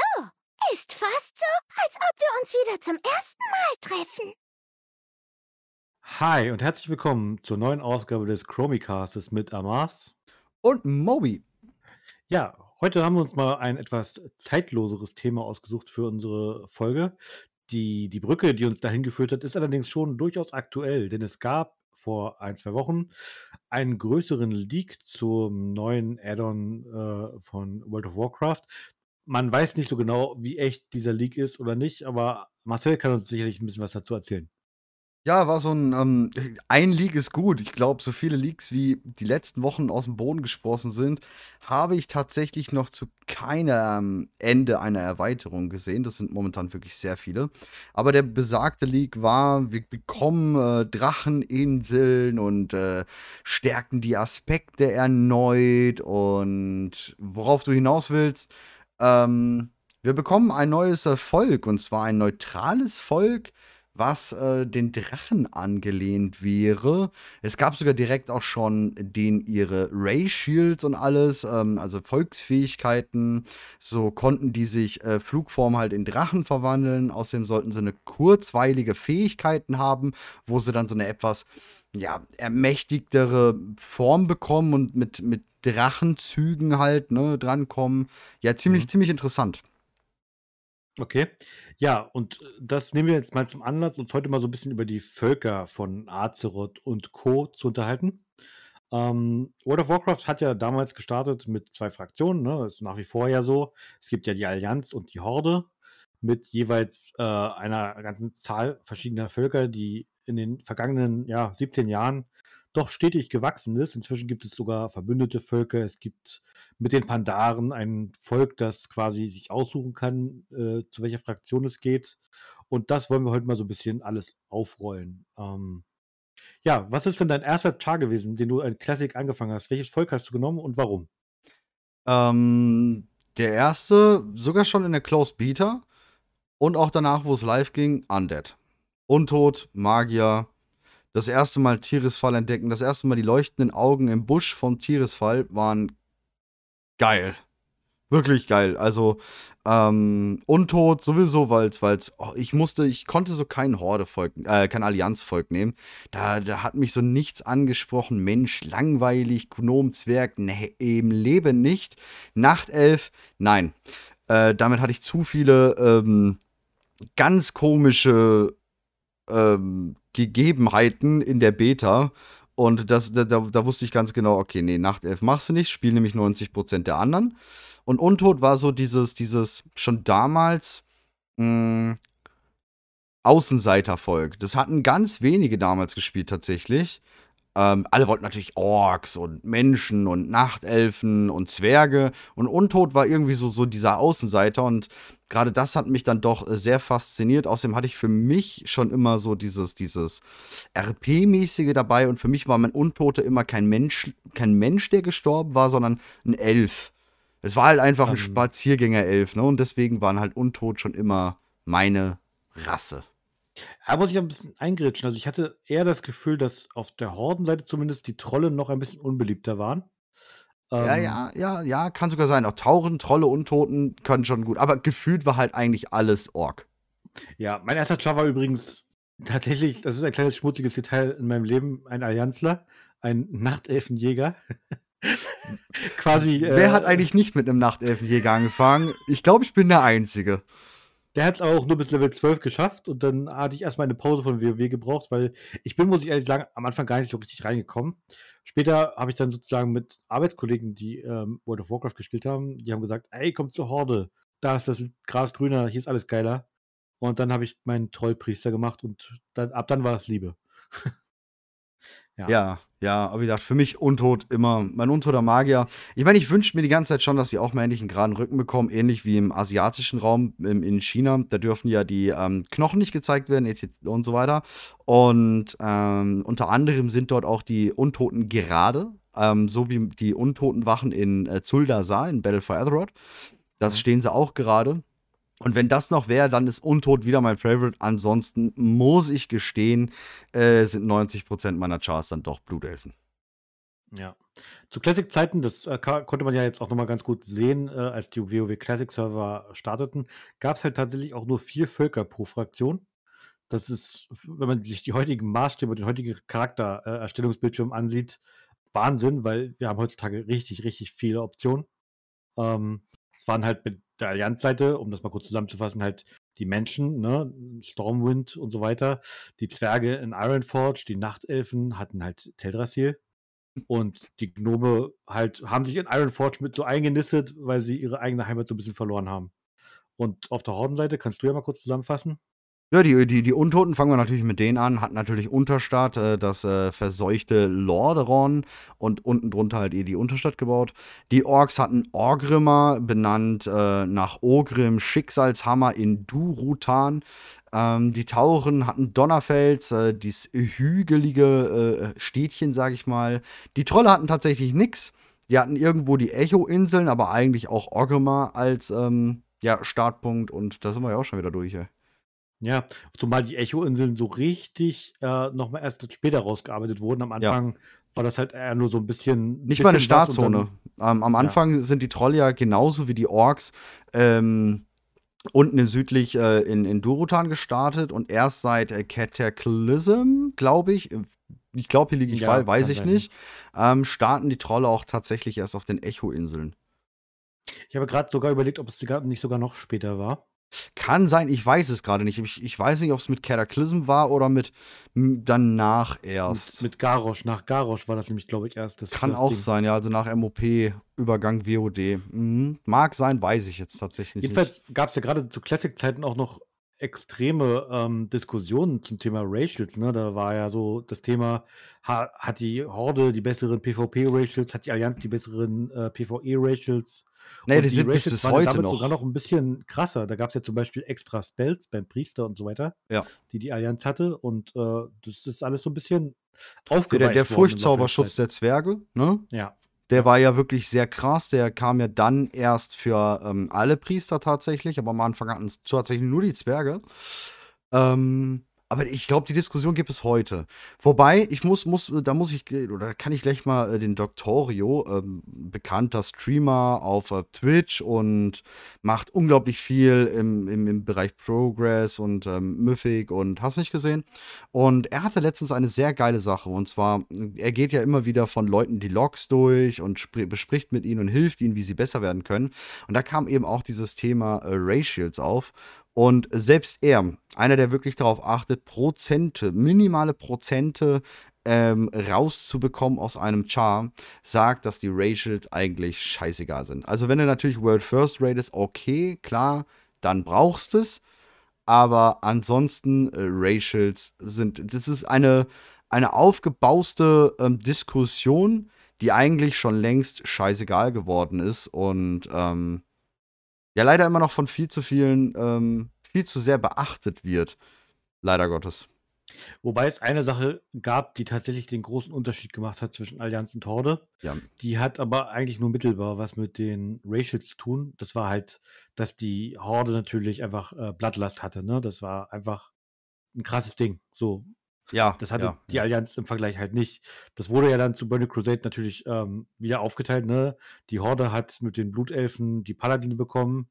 Hallo! Ist fast so, als ob wir uns wieder zum ersten Mal treffen. Hi und herzlich willkommen zur neuen Ausgabe des Chromicastes mit Amas. Und Moby. Ja, heute haben wir uns mal ein etwas zeitloseres Thema ausgesucht für unsere Folge. Die, die Brücke, die uns dahin geführt hat, ist allerdings schon durchaus aktuell, denn es gab vor ein, zwei Wochen einen größeren Leak zum neuen Add-on äh, von World of Warcraft. Man weiß nicht so genau, wie echt dieser Leak ist oder nicht, aber Marcel kann uns sicherlich ein bisschen was dazu erzählen. Ja, war so ein, ähm, ein Leak ist gut. Ich glaube, so viele Leaks wie die letzten Wochen aus dem Boden gesprossen sind, habe ich tatsächlich noch zu keinem Ende einer Erweiterung gesehen. Das sind momentan wirklich sehr viele. Aber der besagte Leak war, wir bekommen äh, Dracheninseln und äh, stärken die Aspekte erneut. Und worauf du hinaus willst, ähm, wir bekommen ein neues Volk und zwar ein neutrales Volk was äh, den Drachen angelehnt wäre. Es gab sogar direkt auch schon den ihre Ray Shields und alles, ähm, also Volksfähigkeiten. So konnten die sich äh, Flugform halt in Drachen verwandeln. Außerdem sollten sie eine kurzweilige Fähigkeiten haben, wo sie dann so eine etwas ja, ermächtigtere Form bekommen und mit, mit Drachenzügen halt, ne, drankommen. Ja, ziemlich, mhm. ziemlich interessant. Okay. Ja, und äh, das nehmen wir jetzt mal zum Anlass, uns heute mal so ein bisschen über die Völker von Azeroth und Co. zu unterhalten. Ähm, World of Warcraft hat ja damals gestartet mit zwei Fraktionen, ne? Das ist nach wie vor ja so. Es gibt ja die Allianz und die Horde mit jeweils äh, einer ganzen Zahl verschiedener Völker, die in den vergangenen ja, 17 Jahren doch stetig gewachsen ist. Inzwischen gibt es sogar verbündete Völker. Es gibt mit den Pandaren ein Volk, das quasi sich aussuchen kann, äh, zu welcher Fraktion es geht. Und das wollen wir heute mal so ein bisschen alles aufrollen. Ähm, ja, was ist denn dein erster Char gewesen, den du ein Classic angefangen hast? Welches Volk hast du genommen und warum? Ähm, der erste, sogar schon in der Closed Beta und auch danach, wo es live ging, Undead. Untot, Magier, das erste Mal Tieresfall entdecken, das erste Mal die leuchtenden Augen im Busch vom Tieresfall waren geil. Wirklich geil. Also, ähm, Untot sowieso, weil es, oh, ich musste, ich konnte so kein Horde-Volk, äh, kein Allianz-Volk nehmen. Da, da hat mich so nichts angesprochen. Mensch, langweilig, Gnomzwerg, ne, im Leben nicht. Nachtelf, nein. Äh, damit hatte ich zu viele ähm, ganz komische ähm, Gegebenheiten in der Beta. Und das, da, da, wusste ich ganz genau, okay, nee, Nachtelf machst du nicht, spielen nämlich 90% der anderen. Und Untot war so dieses, dieses schon damals mh, hm, Außenseitervolk. Das hatten ganz wenige damals gespielt tatsächlich. Ähm, alle wollten natürlich Orks und Menschen und Nachtelfen und Zwerge. Und Untot war irgendwie so, so dieser Außenseiter. Und gerade das hat mich dann doch sehr fasziniert. Außerdem hatte ich für mich schon immer so dieses, dieses RP-mäßige dabei. Und für mich war mein Untote immer kein Mensch, kein Mensch, der gestorben war, sondern ein Elf. Es war halt einfach ein ähm. Spaziergänger-Elf, ne? Und deswegen waren halt Untot schon immer meine Rasse. Da muss ich ein bisschen eingrätschen. Also ich hatte eher das Gefühl, dass auf der Hordenseite zumindest die Trolle noch ein bisschen unbeliebter waren. Ja, ähm, ja, ja, ja, kann sogar sein. Auch Tauren, Trolle, Untoten können schon gut. Aber gefühlt war halt eigentlich alles Ork. Ja, mein erster Char war übrigens tatsächlich, das ist ein kleines schmutziges Detail in meinem Leben, ein Allianzler, ein Nachtelfenjäger. Quasi. Wer äh, hat eigentlich nicht mit einem Nachtelfenjäger angefangen? Ich glaube, ich bin der Einzige. Der hat es auch nur bis Level 12 geschafft und dann hatte ich erstmal eine Pause von WoW gebraucht, weil ich bin, muss ich ehrlich sagen, am Anfang gar nicht so richtig reingekommen. Später habe ich dann sozusagen mit Arbeitskollegen, die ähm, World of Warcraft gespielt haben, die haben gesagt, ey, komm zur Horde, da ist das Gras grüner, hier ist alles geiler. Und dann habe ich meinen Trollpriester gemacht und dann, ab dann war es Liebe. Ja. ja, ja, aber wie gesagt, für mich Untot immer, mein untoter Magier. Ich meine, ich wünsche mir die ganze Zeit schon, dass sie auch mal endlich einen geraden Rücken bekommen, ähnlich wie im asiatischen Raum im, in China. Da dürfen ja die ähm, Knochen nicht gezeigt werden und so weiter. Und ähm, unter anderem sind dort auch die Untoten gerade, ähm, so wie die Untotenwachen in äh, Zuldasar in Battle for Azeroth. Das mhm. stehen sie auch gerade. Und wenn das noch wäre, dann ist Untot wieder mein Favorite. Ansonsten muss ich gestehen, äh, sind 90% meiner Chars dann doch Blutelfen. Ja. Zu Classic-Zeiten, das äh, konnte man ja jetzt auch nochmal ganz gut sehen, äh, als die WoW Classic-Server starteten, gab es halt tatsächlich auch nur vier Völker pro Fraktion. Das ist, wenn man sich die heutigen Maßstäbe und den heutigen Charaktererstellungsbildschirm ansieht, Wahnsinn, weil wir haben heutzutage richtig, richtig viele Optionen. Ähm, es waren halt mit der Allianzseite, um das mal kurz zusammenzufassen, halt die Menschen, ne, Stormwind und so weiter, die Zwerge in Ironforge, die Nachtelfen hatten halt Teldrassil und die Gnome halt haben sich in Ironforge mit so eingenistet, weil sie ihre eigene Heimat so ein bisschen verloren haben. Und auf der Hordenseite kannst du ja mal kurz zusammenfassen? Ja, die, die, die Untoten fangen wir natürlich mit denen an. Hat natürlich Unterstadt, äh, das äh, verseuchte Lordaeron und unten drunter halt eh die Unterstadt gebaut. Die Orks hatten Orgrimmar, benannt äh, nach Ogrim, Schicksalshammer in Durutan. Ähm, die Tauren hatten Donnerfels, äh, dieses hügelige äh, Städtchen, sag ich mal. Die Trolle hatten tatsächlich nichts. Die hatten irgendwo die Echo-Inseln, aber eigentlich auch Orgrimmar als ähm, ja, Startpunkt. Und da sind wir ja auch schon wieder durch. Ey. Ja, zumal die Echo-Inseln so richtig äh, nochmal erst später rausgearbeitet wurden. Am Ja. Anfang war das halt eher nur so ein bisschen. Nicht mal eine bisschen was und Startzone. dann- Ähm, am Anfang sind die Trolle ja genauso wie die Orks ähm, unten in südlich äh, in, in Durotan gestartet und erst seit äh, Cataclysm, glaube ich, äh, ich glaube, hier liege ich Ja, falsch, weiß ich sein. nicht, ähm, starten die Trolle auch tatsächlich erst auf den Echo-Inseln. Ich habe gerade sogar überlegt, ob es nicht sogar noch später war. Kann sein, ich weiß es gerade nicht. Ich, ich weiß nicht, ob es mit Cataclysm war oder mit danach erst. Mit, mit Garrosh. Nach Garrosh war das nämlich, glaube ich, erst das. Kann das auch Ding. sein, ja, also nach MOP, Übergang WOD. Mhm. Mag sein, weiß ich jetzt tatsächlich nicht. Jedenfalls gab es ja gerade zu Classic-Zeiten auch noch extreme ähm, Diskussionen zum Thema Racials. Ne? Da war ja so das Thema, ha, hat die Horde die besseren PvP-Racials, hat die Allianz die besseren äh, PvE-Racials? Nee, Und die sind bis, bis ja heute damit noch. sogar noch ein bisschen krasser. Da gab es ja zum Beispiel extra Spells beim Priester und so weiter, Ja. die die Allianz hatte. Und äh, das ist alles so ein bisschen Der, aufgeweicht der, der der Furchtzauberschutz Zeit. der Zwerge, ne? Ja. Der war ja wirklich sehr krass. Der kam ja dann erst für ähm, alle Priester tatsächlich, aber am Anfang hatten es tatsächlich nur die Zwerge. Ähm, aber ich glaube, die Diskussion gibt es heute. Wobei, ich muss, muss, da muss ich, oder kann ich gleich mal äh, den Doctorio, ähm, bekannter Streamer auf äh, Twitch und macht unglaublich viel im, im, im Bereich Progress und ähm, Mythic und hast nicht gesehen. Und er hatte letztens eine sehr geile Sache. Und zwar, er geht ja immer wieder von Leuten die Logs durch und spr- bespricht mit ihnen und hilft ihnen, wie sie besser werden können. Und da kam eben auch dieses Thema äh, Racials auf. Und selbst er, einer, der wirklich darauf achtet, Prozente, minimale Prozente ähm, rauszubekommen aus einem Char, sagt, dass die Racials eigentlich scheißegal sind. Also wenn du natürlich World First ratest, okay, klar, dann brauchst es. Aber ansonsten, äh, Racials sind, das ist eine, eine aufgebauste ähm, Diskussion, die eigentlich schon längst scheißegal geworden ist und ähm, ja leider immer noch von viel zu vielen, ähm, viel zu sehr beachtet wird. Leider Gottes. Wobei es eine Sache gab, die tatsächlich den großen Unterschied gemacht hat zwischen Allianz und Horde. Ja. Die hat aber eigentlich nur mittelbar was mit den Racials zu tun. Das war halt, dass die Horde natürlich einfach äh, Bloodlust hatte. Ne? Das war einfach ein krasses Ding. So, Ja, das hatte ja, die. Allianz im Vergleich halt nicht. Das wurde ja dann zu Burning Crusade natürlich ähm, wieder aufgeteilt. Ne? Die Horde hat mit den Blutelfen die Paladine bekommen.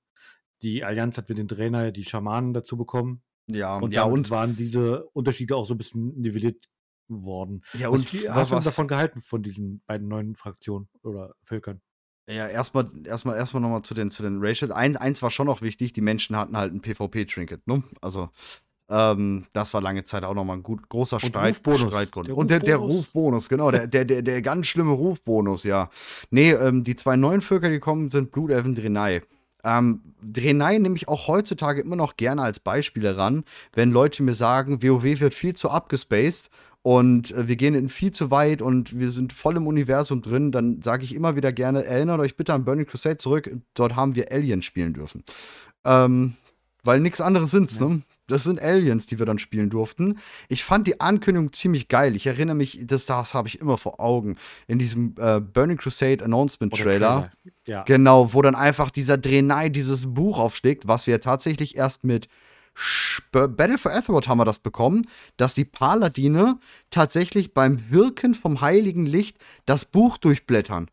Die Allianz hat mit den Draenei die Schamanen dazu bekommen. Ja, Und ja, und, waren diese Unterschiede auch so ein bisschen nivelliert worden. ja, Was, und was, was, davon gehalten, von diesen beiden neuen Fraktionen oder Völkern? Ja, erstmal erstmal erstmal nochmal zu den zu den Racial. Ein, eins war schon noch wichtig, die Menschen hatten halt ein PvP-Trinket, ne? Also, ähm, das war lange Zeit auch nochmal ein gut, großer Und Streit, Rufbonus. Streitgrund. Der Und der, der Rufbonus. Genau, der, der, der, der ganz schlimme Rufbonus, ja. Nee, ähm, die zwei neuen Völker, die kommen, sind Blutelfen Drenai. Ähm, Drenai nehme ich auch heutzutage immer noch gerne als Beispiele ran, wenn Leute mir sagen, WoW wird viel zu abgespaced und äh, wir gehen in viel zu weit und wir sind voll im Universum drin, dann sage ich immer wieder gerne, erinnert euch bitte an Burning Crusade zurück, dort haben wir Alien spielen dürfen. Ähm, weil nichts anderes sind's, Ja. ne? Das sind Aliens, die wir dann spielen durften. Ich fand die Ankündigung ziemlich geil. Ich erinnere mich, das, das habe ich immer vor Augen. In diesem äh, Burning Crusade Announcement Trailer. Ja. Genau, wo dann einfach dieser Drenai dieses Buch aufschlägt, was wir tatsächlich erst mit Battle for Azeroth haben wir das bekommen, dass die Paladine tatsächlich beim Wirken vom heiligen Licht das Buch durchblättern.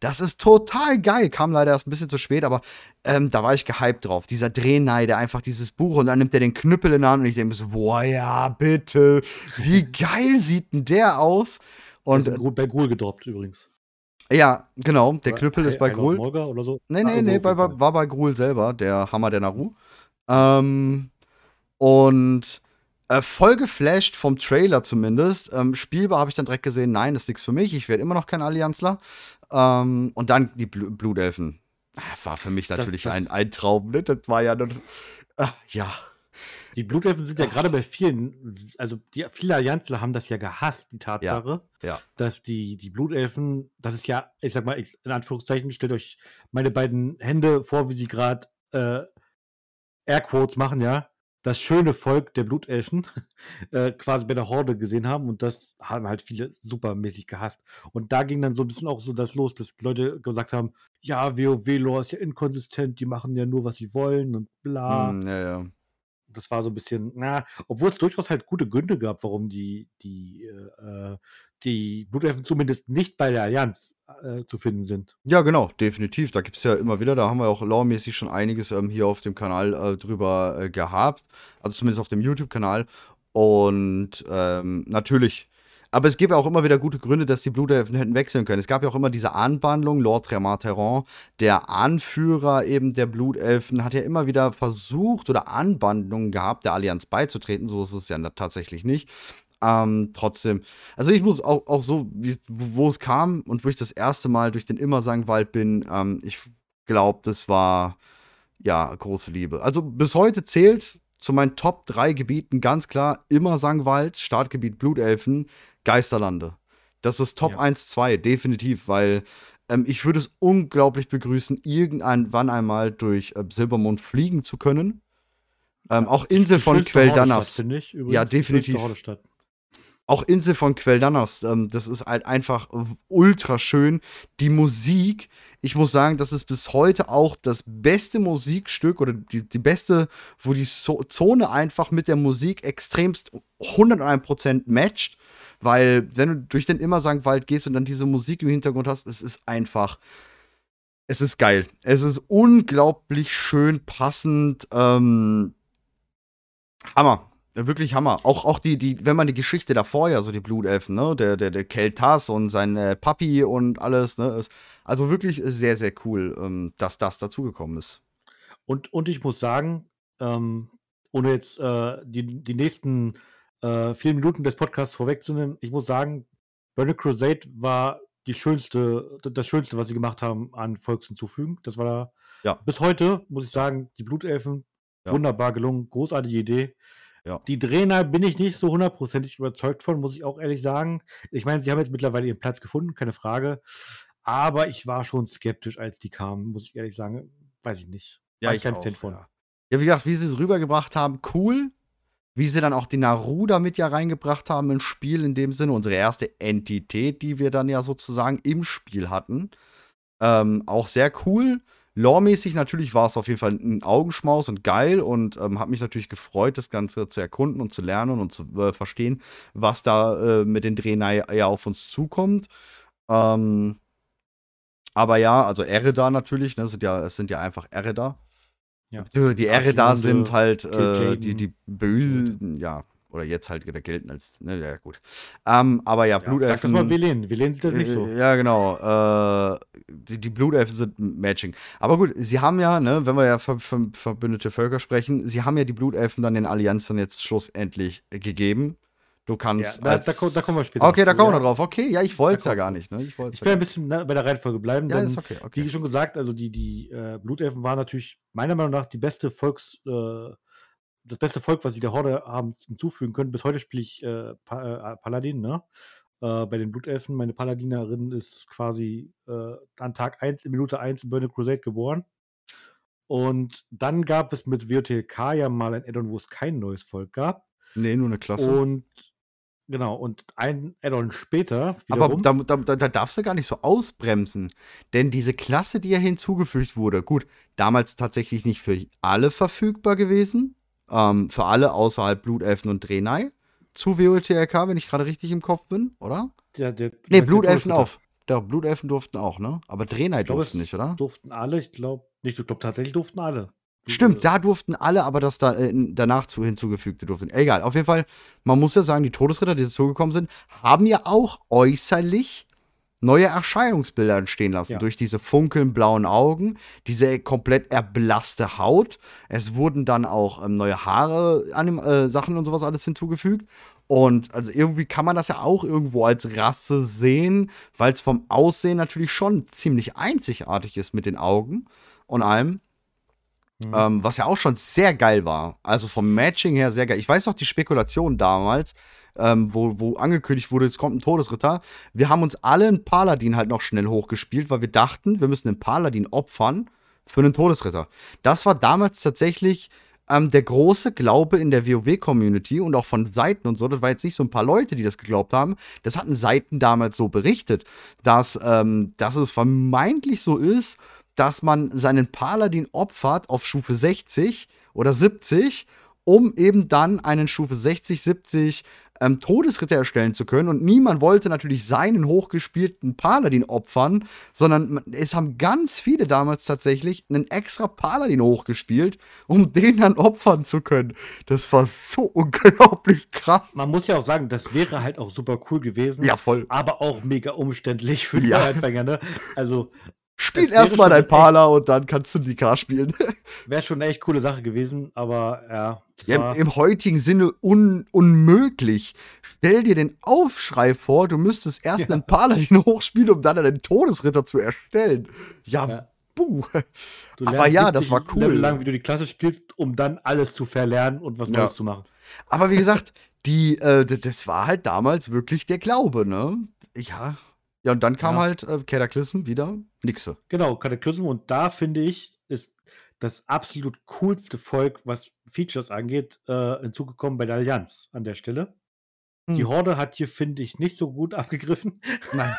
Das ist total geil. Kam leider erst ein bisschen zu spät, aber ähm, da war ich gehypt drauf. Dieser Drehnei, der einfach dieses Buch und dann nimmt er den Knüppel in die Hand und ich denke mir so, boah, ja, bitte. Wie geil sieht denn der aus? Und ist bei Gruul gedroppt übrigens. Ja, genau. Der Knüppel ist bei Gruul. Oder so? Nee, nee, ah, nee, bei, war, war bei Gruul selber, der Hammer der Naru. Ähm, und äh, voll geflasht vom Trailer zumindest. Ähm, spielbar habe ich dann direkt gesehen, nein, ist nichts für mich. Ich werde immer noch kein Allianzler. Ähm, und dann die Bl Blutelfen. Ah, war für mich natürlich das, das ein, ein Traum. Ne? Das war ja dann. Äh, ja. Die Blutelfen sind ja gerade bei vielen, also die, viele Allianzler haben das ja gehasst, die Tatsache, ja, ja. dass die, die Blutelfen, das ist ja, ich sag mal, in Anführungszeichen, stellt euch meine beiden Hände vor, wie sie gerade äh, Airquotes machen, ja das schöne Volk der Blutelfen äh, quasi bei der Horde gesehen haben und das haben halt viele supermäßig gehasst. Und da ging dann so ein bisschen auch so das los, dass Leute gesagt haben, ja, WoW-Lore ist ja inkonsistent, die machen ja nur, was sie wollen und bla. Mm, ja, ja. Das war so ein bisschen, na, obwohl es durchaus halt gute Gründe gab, warum die, die, äh, die Blutelfen zumindest nicht bei der Allianz äh, zu finden sind. Ja, genau, definitiv. Da gibt es ja immer wieder, da haben wir auch lawmäßig schon einiges ähm, hier auf dem Kanal äh, drüber äh, gehabt. Also zumindest auf dem YouTube-Kanal. Und ähm, natürlich. Aber es gibt ja auch immer wieder gute Gründe, dass die Blutelfen hätten wechseln können. Es gab ja auch immer diese Anbandlung. Lord Tremateron, der Anführer eben der Blutelfen, hat ja immer wieder versucht oder Anbandlungen gehabt, der Allianz beizutreten. So ist es ja tatsächlich nicht. Ähm, trotzdem, also ich muss auch, auch so, wie, wo es kam und wo ich das erste Mal durch den Immersangwald bin, ähm, ich glaube, das war ja große Liebe. Also bis heute zählt zu meinen Top 3 Gebieten ganz klar Immersangwald, Startgebiet Blutelfen, Geisterlande. Das ist Top ja. 1, 2, definitiv, weil ähm, ich würde es unglaublich begrüßen, irgendwann einmal durch äh, Silbermond fliegen zu können. Ähm, auch Insel von Queldanas. Ja, definitiv auch Insel von Queldanas, ähm, das ist halt einfach ultra schön. Die Musik, ich muss sagen, das ist bis heute auch das beste Musikstück oder die, die beste, wo die so Zone einfach mit der Musik extremst 101% matcht. Weil, wenn du durch den Immersangwald gehst und dann diese Musik im Hintergrund hast, es ist einfach. Es ist geil. Es ist unglaublich schön passend. Ähm, Hammer. Wirklich Hammer. Auch, auch die, die, wenn man die Geschichte davor ja, so die Blutelfen, ne, der, der, der Keltas und sein äh, Papi und alles, ne, also wirklich sehr, sehr cool, ähm, dass das dazugekommen ist. Und, und ich muss sagen, ähm, ohne jetzt äh, die, die nächsten äh, vier Minuten des Podcasts vorwegzunehmen, ich muss sagen, Burning Crusade war die schönste, das Schönste, was sie gemacht haben an Volkshinzufügen. Das war ja. bis heute, muss ich sagen, die Blutelfen, ja. wunderbar gelungen, großartige Idee. Ja. Die Trainer bin ich nicht so hundertprozentig überzeugt von, muss ich auch ehrlich sagen. Ich meine, sie haben jetzt mittlerweile ihren Platz gefunden, keine Frage. Aber ich war schon skeptisch, als die kamen, muss ich ehrlich sagen. Weiß ich nicht. War ja, ich kein Fan von. Ja. ja, wie gesagt, wie sie es rübergebracht haben, cool. Wie sie dann auch die Naru damit ja reingebracht haben ins Spiel, in dem Sinne, unsere erste Entität, die wir dann ja sozusagen im Spiel hatten. Ähm, auch sehr cool. Lore-mäßig natürlich war es auf jeden Fall ein Augenschmaus und geil und ähm, hat mich natürlich gefreut, das Ganze zu erkunden und zu lernen und zu äh, verstehen, was da äh, mit den Drehnei ja auf uns zukommt. Ähm, aber ja, also Ereda natürlich, ne, sind ja, es sind ja einfach Ereda. Ja. Die Ereda sind halt äh, die, die Bösen, ja, oder jetzt halt wieder gelten als, ne, ja gut. Ähm, aber ja, Blutelfen. Ja, sag das mal Velen, Velen sieht das nicht so. Äh, ja, genau. Äh, die, die Blutelfen sind Matching. Aber gut, sie haben ja, ne, wenn wir ja ver, ver, verbündete Völker sprechen, sie haben ja die Blutelfen dann den Allianzen jetzt schlussendlich gegeben. Du kannst. Ja, da, da, da, kommen wir später. Okay, da kommen wir ja. drauf. Okay, ja, ich wollte es ja gar nicht. Ne? Ich, ich will ein bisschen bei der Reihenfolge bleiben. Ja, ist okay, okay. Wie schon gesagt, also die, die äh, Blutelfen waren natürlich meiner Meinung nach die beste Volks, äh, das beste Volk, was sie der Horde haben hinzufügen können. Bis heute spiele ich äh, pa äh, Paladin, ne? Äh, bei den Blutelfen. Meine Paladinerin ist quasi äh, an Tag 1 in Minute 1 in Burning Crusade geboren. Und dann gab es mit WTK ja mal ein Addon, wo es kein neues Volk gab. Nee, nur eine Klasse. Und genau, und ein Addon später. Wiederum, Aber da, da, da, darfst du gar nicht so ausbremsen. Denn diese Klasse, die ja hinzugefügt wurde, gut, damals tatsächlich nicht für alle verfügbar gewesen Ähm, für alle außerhalb Blutelfen und Drenai zu WOTLK, wenn ich gerade richtig im Kopf bin, oder? Ja, der, Nee, Blutelfen auf. Ja, Blutelfen durften auch, ne? Aber Drenai durften nicht, oder? Durften alle, ich glaube nicht. Ich glaube tatsächlich durften alle. Stimmt, da durften alle, aber das da, äh, danach zu hinzugefügte durften. Egal, auf jeden Fall, man muss ja sagen, die Todesritter, die dazugekommen sind, haben ja auch äußerlich neue Erscheinungsbilder entstehen lassen. Ja. Durch diese funkeln blauen Augen, diese komplett erblasste Haut. Es wurden dann auch ähm, neue Haare, Anim äh, Sachen und sowas alles hinzugefügt. Und also irgendwie kann man das ja auch irgendwo als Rasse sehen, weil es vom Aussehen natürlich schon ziemlich einzigartig ist mit den Augen und allem. Mhm. Ähm, was ja auch schon sehr geil war. Also vom Matching her sehr geil. Ich weiß noch die Spekulation damals, ähm, wo, wo angekündigt wurde, jetzt kommt ein Todesritter. Wir haben uns alle einen Paladin halt noch schnell hochgespielt, weil wir dachten, wir müssen einen Paladin opfern für einen Todesritter. Das war damals tatsächlich ähm, der große Glaube in der WoW-Community und auch von Seiten und so. Das war jetzt nicht so ein paar Leute, die das geglaubt haben. Das hatten Seiten damals so berichtet, dass, ähm, dass es vermeintlich so ist, dass man seinen Paladin opfert auf Stufe 60 oder 70, um eben dann einen Stufe 60, 70 ähm, Todesritter erstellen zu können. Und niemand wollte natürlich seinen hochgespielten Paladin opfern, sondern es haben ganz viele damals tatsächlich einen extra Paladin hochgespielt, um den dann opfern zu können. Das war so unglaublich krass. Man muss ja auch sagen, das wäre halt auch super cool gewesen. Ja, voll. Aber auch mega umständlich für die Ja. Anfänger, ne? Also, Spiel erstmal dein echt- Pala und dann kannst du die K spielen. wäre schon eine echt coole Sache gewesen, aber ja. Ja, im, heutigen Sinne un unmöglich. Stell dir den Aufschrei vor, du müsstest erst Ja. einen Paladin hochspielen, um dann einen Todesritter zu erstellen. Ja, Ja. buh. Du Aber ja, das 70 war cool. Level lang, wie du die Klasse spielst, um dann alles zu verlernen und was Ja. Neues zu machen. Aber wie gesagt, die, äh, das war halt damals wirklich der Glaube, ne? Ja. Ja, und dann kam Ja. halt äh, Cataclysm wieder. Nixe. Genau, Cataclysm. Und da finde ich, ist das absolut coolste Volk, was Features angeht, äh, hinzugekommen bei der Allianz an der Stelle. Die Hm. Horde hat hier, finde ich, nicht so gut abgegriffen. Nein.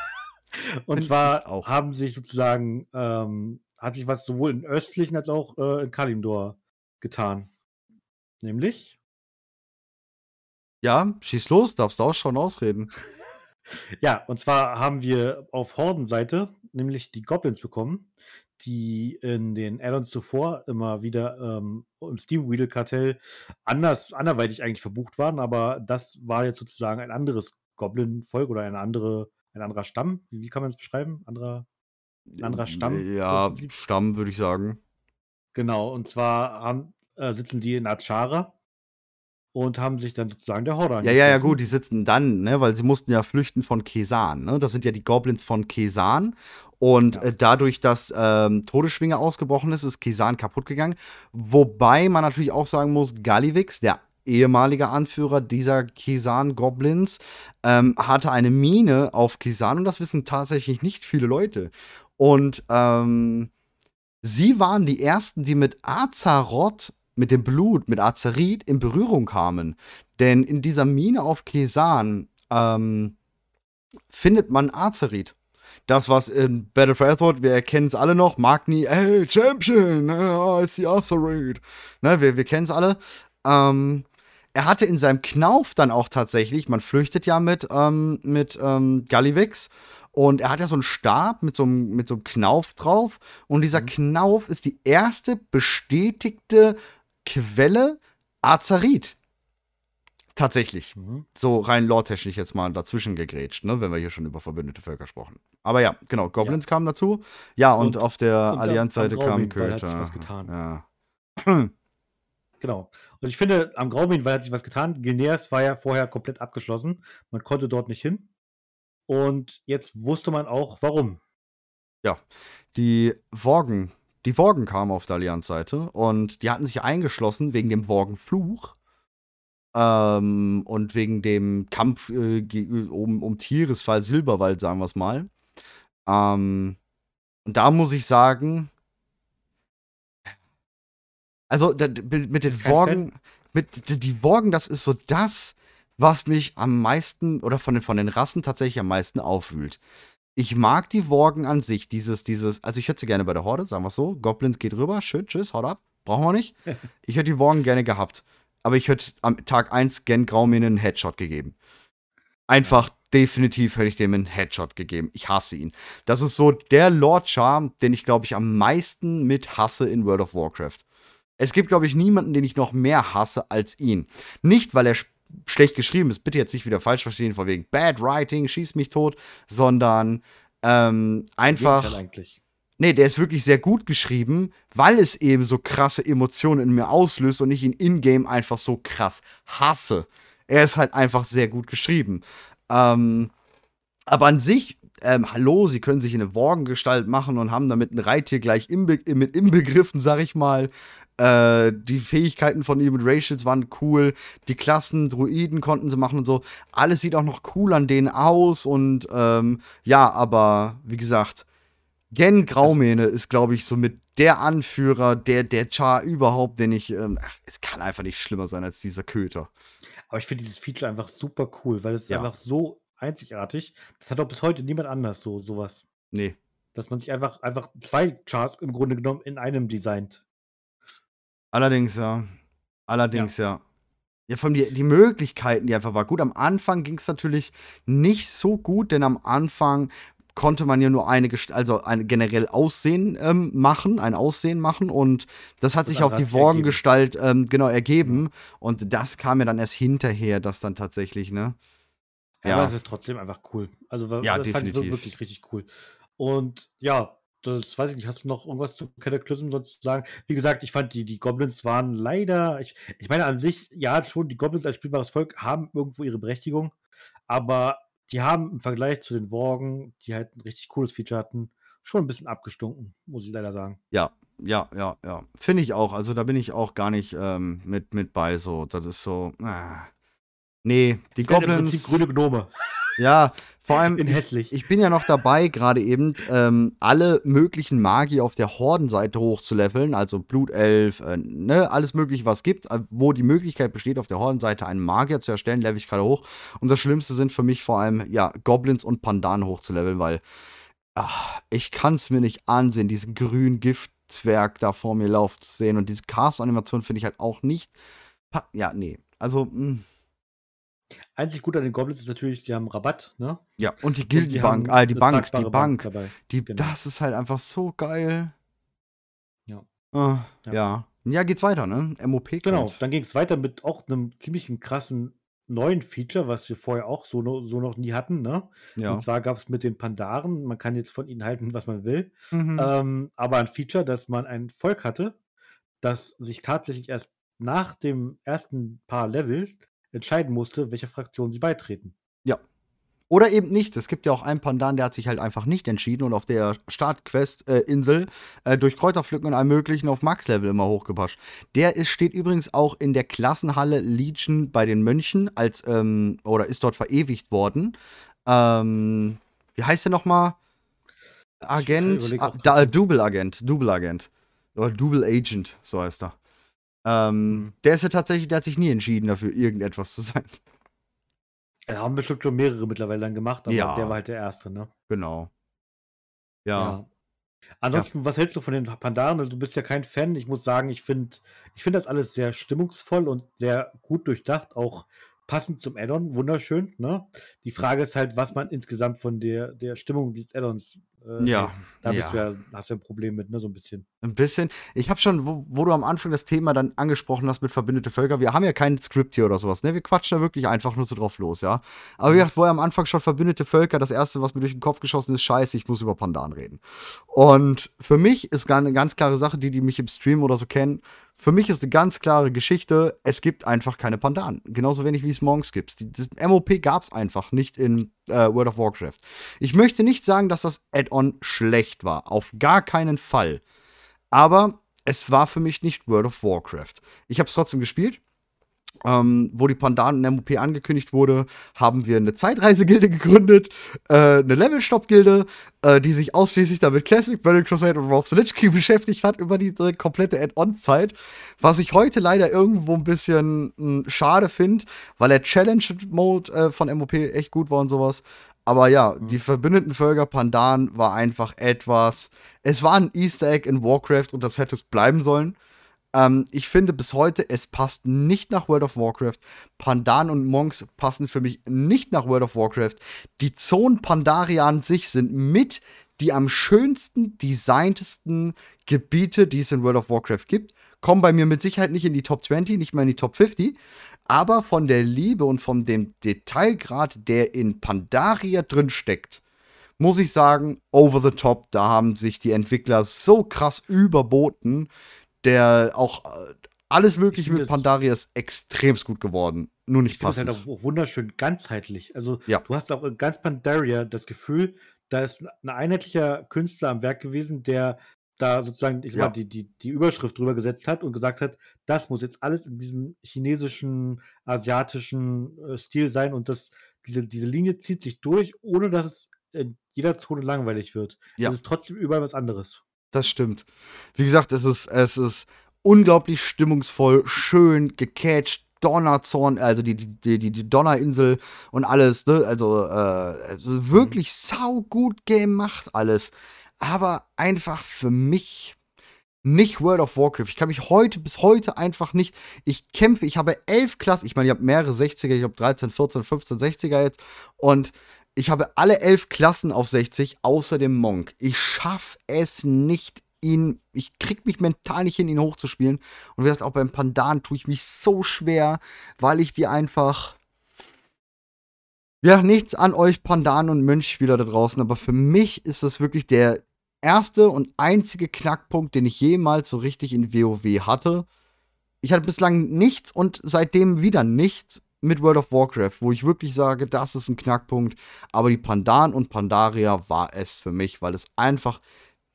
Und Find zwar auch. haben sich sozusagen, ähm, hat sich was sowohl in östlichen als auch äh, in Kalimdor getan. Nämlich, Ja, schieß los, darfst du auch schon ausreden. ja, und zwar haben wir auf Hordenseite nämlich die Goblins bekommen, die in den Add-ons zuvor immer wieder ähm, im Steam Wheel Kartell anders, anderweitig eigentlich verbucht waren, aber das war jetzt sozusagen ein anderes Goblin-Volk oder eine andere, ein anderer Stamm. Wie, wie kann man es beschreiben? Anderer, ein anderer Stamm? Ja? Stamm würde ich sagen. Genau, und zwar haben, äh, sitzen die in Achara und haben sich dann sozusagen der Horde Ja, ja, ja, gut, die sitzen dann, ne, weil sie mussten ja flüchten von Kesan, ne? Das sind ja die Goblins von Kesan. Und Ja. äh, dadurch, dass ähm, Todesschwinge ausgebrochen ist, ist Kesan kaputt gegangen. Wobei man natürlich auch sagen muss, Gallivix, der ehemalige Anführer dieser Kesan-Goblins, ähm, hatte eine Mine auf Kesan und das wissen tatsächlich nicht viele Leute. Und ähm, sie waren die ersten, die mit Azaroth, mit dem Blut, mit Azerit in Berührung kamen. Denn in dieser Mine auf Kesan ähm, findet man Azerit. Das, was in Battle for Azeroth, wir kennen es alle noch, Magni, hey, Champion, äh, ist die Azerit. Ne, wir wir kennen es alle. Ähm, er hatte in seinem Knauf dann auch tatsächlich, man flüchtet ja mit, ähm, mit ähm, Gallivix, und er hat ja so einen Stab mit so einem, mit so einem Knauf drauf. Und dieser Knauf ist die erste bestätigte Quelle Azarit. Tatsächlich. Mhm. So rein lore-technisch jetzt mal dazwischen gegrätscht, ne, wenn wir hier schon über verbündete Völker gesprochen. Aber ja, genau, Goblins kamen dazu. Ja, und, Und- auf der Allianz-Seite am kamen Köter. was getan. Ja. Genau. Und ich finde, am Graumin hat sich was getan. Gilneas war ja vorher komplett abgeschlossen. Man konnte dort nicht hin. Und jetzt wusste man auch, warum. Die Worgen, die Worgen kamen auf der Allianz-Seite und die hatten sich eingeschlossen wegen dem Worgenfluch. Ähm, und wegen dem Kampf äh, um, um Tieresfall Silberwald, sagen wir es mal. Ähm, und da muss ich sagen, also da, mit den Worgen, mit die- die Worgen, das ist so das, was mich am meisten oder von den, von den Rassen tatsächlich am meisten aufwühlt. Ich mag die Worgen an sich, dieses, dieses, also ich hätte sie gerne bei der Horde, sagen wir so. Goblins geht rüber, schön, tschüss, haut ab. Brauchen wir nicht. Ich hätte die Worgen gerne gehabt. Aber ich hätte am Tag 1 Gen Graumene einen Headshot gegeben. Einfach definitiv hätte ich dem einen Headshot gegeben. Ich hasse ihn. Das ist so der Lord-Charm, den ich, glaube ich, am meisten mit hasse in World of Warcraft. Es gibt, glaube ich, niemanden, den ich noch mehr hasse als ihn. Nicht, weil er schlecht geschrieben ist, bitte jetzt nicht wieder falsch verstehen, von wegen Bad Writing, schieß mich tot, sondern ähm, einfach. Eigentlich. Nee, der ist wirklich sehr gut geschrieben, weil es eben so krasse Emotionen in mir auslöst und ich ihn in-game einfach so krass hasse. Er ist halt einfach sehr gut geschrieben. Ähm, aber an sich, ähm, hallo, sie können sich in eine Worgengestalt machen und haben damit ein Reittier gleich imbe mit inbegriffen, sag ich mal. Äh, die Fähigkeiten von ihm mit Ratials waren cool. Die Klassen, Druiden konnten sie machen und so. Alles sieht auch noch cool an denen aus. Und ähm, ja, aber wie gesagt, Gen Graumähne ist, glaube ich, so mit der Anführer, der, der Char überhaupt, den ich. Ähm, ach, es kann einfach nicht schlimmer sein als dieser Köter. Aber ich finde dieses Feature einfach super cool, weil es Ja. einfach so einzigartig. Das hat auch bis heute niemand anders so sowas. Nee. Dass man sich einfach, einfach zwei Charts im Grunde genommen in einem designt. Allerdings, ja. Allerdings, ja. Ja, vor allem die, die Möglichkeiten, die einfach war. Gut, am Anfang ging es natürlich nicht so gut, denn am Anfang konnte man ja nur eine, also ein generell Aussehen ähm, machen, ein Aussehen machen und das hat Das sich auf die. Worgengestalt ähm, genau ergeben und das kam ja dann erst hinterher, das dann tatsächlich, ne? Aber Ja. es ist trotzdem einfach cool. Also Ja, das fand ich wir- definitiv. wirklich richtig cool. Und ja, das weiß ich nicht. Hast du noch irgendwas zu Cataclysm sonst zu sagen? Wie gesagt, ich fand die, die Goblins waren leider, ich, ich meine an sich, ja schon, die Goblins als spielbares Volk haben irgendwo ihre Berechtigung, aber die haben im Vergleich zu den Worgen, die halt ein richtig cooles Feature hatten, schon ein bisschen abgestunken, muss ich leider sagen. Ja, ja, ja, ja. Finde ich auch. Also da bin ich auch gar nicht ähm, mit, mit bei so. Das ist so. Ah. Nee, die Das im Goblins. Prinzip grüne Gnome. Ja, vor allem. In ich, hässlich. ich bin ja noch dabei, gerade eben, ähm, alle möglichen Magier auf der Hordenseite hochzuleveln, also Blutelf, äh, ne, alles mögliche, was gibt, äh, wo die Möglichkeit besteht, auf der Hordenseite einen Magier zu erstellen, level ich gerade hoch. Und das Schlimmste sind für mich vor allem, ja, Goblins und Pandan hochzuleveln, weil ach, ich kann es mir nicht ansehen, diesen grünen Giftzwerg da vor mir laufen zu sehen. Und diese Cast-Animation finde ich halt auch nicht. Ja, nee. Also, mh. Einzig gut an den Goblins ist natürlich, sie haben Rabatt, ne? ja, und die Gildenbank, äh, die Bank, die Bank. dabei. Die, Genau. Das ist halt einfach so geil. Ja. Äh, Ja. ja. ja. geht's weiter, ne? MOP kommt. Genau, dann ging es weiter mit auch einem ziemlichen krassen neuen Feature, was wir vorher auch so, no, so noch nie hatten. Ne? Ja. Und zwar gab es mit den Pandaren, man kann jetzt von ihnen halten, was man will, Mhm. ähm, aber ein Feature, dass man ein Volk hatte, das sich tatsächlich erst nach dem ersten paar Level entscheiden musste, welcher Fraktion sie beitreten. Oder eben nicht. Es gibt ja auch einen Pandan, der hat sich halt einfach nicht entschieden und auf der Startquest-Insel äh, durch Kräuterpflücken und allem Möglichen auf Max-Level immer hochgepascht. Der ist, steht übrigens auch in der Klassenhalle Legion bei den Mönchen als, ähm, oder ist dort verewigt worden. Ähm, wie heißt der nochmal? Agent, ah. Double Agent, Double Agent. Oder Double Agent, so heißt er. Ähm, der ist ja tatsächlich, der hat sich nie entschieden dafür, irgendetwas zu sein. Da haben bestimmt schon mehrere mittlerweile dann gemacht, aber Ja. der war halt der erste, ne? Genau. Ja. Ansonsten, was hältst du von den Pandaren? Also, du bist ja kein Fan. Ich muss sagen, ich finde ich find das alles sehr stimmungsvoll und sehr gut durchdacht, auch passend zum Add-on, wunderschön. Ne? Die Frage ist halt, was man insgesamt von der, der Stimmung dieses Add-ons äh, Ja. Da ja. du ja, hast du ein Problem mit, ne? so ein bisschen. Ein bisschen. Ich habe schon, wo, wo du am Anfang das Thema dann angesprochen hast mit verbündete Völker, wir haben ja kein Skript hier oder sowas, ne? Wir quatschen da wirklich einfach nur so drauf los, ja. Aber wie gesagt, vorher am Anfang schon verbündete Völker, das erste, was mir durch den Kopf geschossen ist, scheiße, ich muss über Pandan reden. Und für mich ist eine ganz klare Sache, die, die mich im Stream oder so kennen, für mich ist eine ganz klare Geschichte, es gibt einfach keine Pandan. Genauso wenig wie es Monks gibt. Die, das MOP gab es einfach nicht in äh, World of Warcraft. Ich möchte nicht sagen, dass das Add-on schlecht war. Auf gar keinen Fall. Aber es war für mich nicht World of Warcraft. Ich habe es trotzdem gespielt. Ähm, wo die Pandan in MOP angekündigt wurde, haben wir eine Zeitreisegilde gegründet, äh, eine Levelstop-Gilde, äh, die sich ausschließlich damit Classic, Burning Crusade und of the Lich King beschäftigt hat über diese komplette Add-on-Zeit. Was ich heute leider irgendwo ein bisschen mh, schade finde, weil der Challenge-Mode äh, von MOP echt gut war und sowas. Aber ja, die verbündeten Völker Pandan war einfach etwas. Es war ein Easter Egg in Warcraft und das hätte es bleiben sollen. Ähm, ich finde bis heute, es passt nicht nach World of Warcraft. Pandan und Monks passen für mich nicht nach World of Warcraft. Die Zonen Pandaria an sich sind mit die am schönsten designtesten Gebiete, die es in World of Warcraft gibt. Kommen bei mir mit Sicherheit nicht in die Top 20, nicht mal in die Top 50. Aber von der Liebe und von dem Detailgrad, der in Pandaria drin steckt, muss ich sagen, over the top. Da haben sich die Entwickler so krass überboten. Der auch äh, alles Mögliche mit Pandaria ist extremst gut geworden. Nur nicht passend. Das halt auch wunderschön ganzheitlich. Also Ja. du hast auch in ganz Pandaria das Gefühl, da ist ein einheitlicher Künstler am Werk gewesen, der da sozusagen ich sag Ja. mal, die, die, die Überschrift drüber gesetzt hat und gesagt hat, das muss jetzt alles in diesem chinesischen, asiatischen äh, Stil sein und das, diese, diese Linie zieht sich durch, ohne dass es in jeder Zone langweilig wird. Ja. Es ist trotzdem überall was anderes. Das stimmt. Wie gesagt, es ist, es ist unglaublich stimmungsvoll, schön, gecatcht, Donnerzorn, also die, die, die, die Donnerinsel und alles, ne? Also, äh, also wirklich saugut gemacht alles. Aber einfach für mich nicht World of Warcraft. Ich kann mich heute, bis heute einfach nicht. Ich kämpfe, ich habe elf Klassen, ich meine, ich habe mehrere 60er, ich habe 13, 14, 15, 60er jetzt und ich habe alle elf Klassen auf 60, außer dem Monk. Ich schaffe es nicht, ihn. Ich krieg mich mental nicht hin, ihn hochzuspielen. Und wie gesagt, auch beim Pandan tue ich mich so schwer, weil ich die einfach. Ja, nichts an euch Pandan- und Mönchspieler da draußen, aber für mich ist das wirklich der erste und einzige Knackpunkt, den ich jemals so richtig in WoW hatte. Ich hatte bislang nichts und seitdem wieder nichts mit World of Warcraft, wo ich wirklich sage, das ist ein Knackpunkt. Aber die Pandan und Pandaria war es für mich, weil es einfach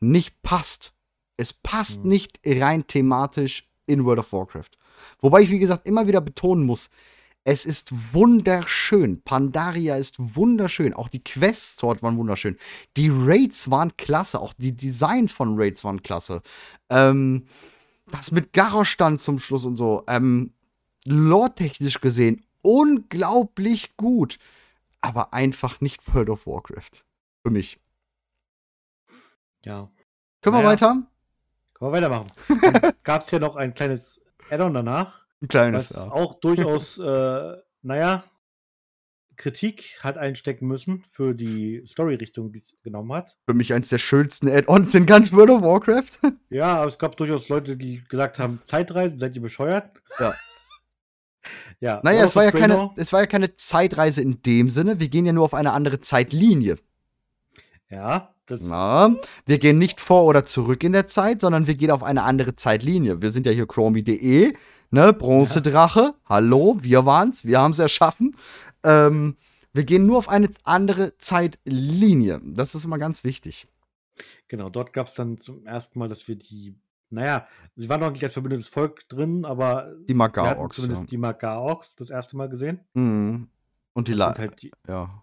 nicht passt. Es passt Mhm. nicht rein thematisch in World of Warcraft. Wobei ich, wie gesagt, immer wieder betonen muss, es ist wunderschön. Pandaria ist wunderschön. Auch die Quests dort waren wunderschön. Die Raids waren klasse. Auch die Designs von Raids waren klasse. Ähm, das mit Garrosh dann zum Schluss und so. Ähm, lore-technisch gesehen unglaublich gut. Aber einfach nicht World of Warcraft. Für mich. Ja. Können wir Naja. weiter? Können wir weitermachen. Gab es ja noch ein kleines Add-on danach. Ein kleines, was ja. auch durchaus, äh, naja, Kritik hat einstecken müssen für die Story-Richtung, die es genommen hat. Für mich eins der schönsten Add-ons in ganz World of Warcraft. Ja, aber es gab durchaus Leute, die gesagt haben, Zeitreisen, seid ihr bescheuert? Ja. ja. Naja, es war, ja keine, es war ja keine Zeitreise in dem Sinne. Wir gehen ja nur auf eine andere Zeitlinie. Ja, das Na, wir gehen nicht vor oder zurück in der Zeit, sondern wir gehen auf eine andere Zeitlinie. Wir sind ja hier Chromie.de, ne? Bronzedrache. Hallo, wir waren's. Wir haben's erschaffen. Ähm, wir gehen nur auf eine andere Zeitlinie. Das ist immer ganz wichtig. Genau, dort gab es dann zum ersten Mal, dass wir die, naja, sie waren noch nicht als verbündetes Volk drin, aber Die Magar-Orks. zumindest Ja. die Magar-Orks das erste Mal gesehen. Mhm. Und die sind halt die, Ja.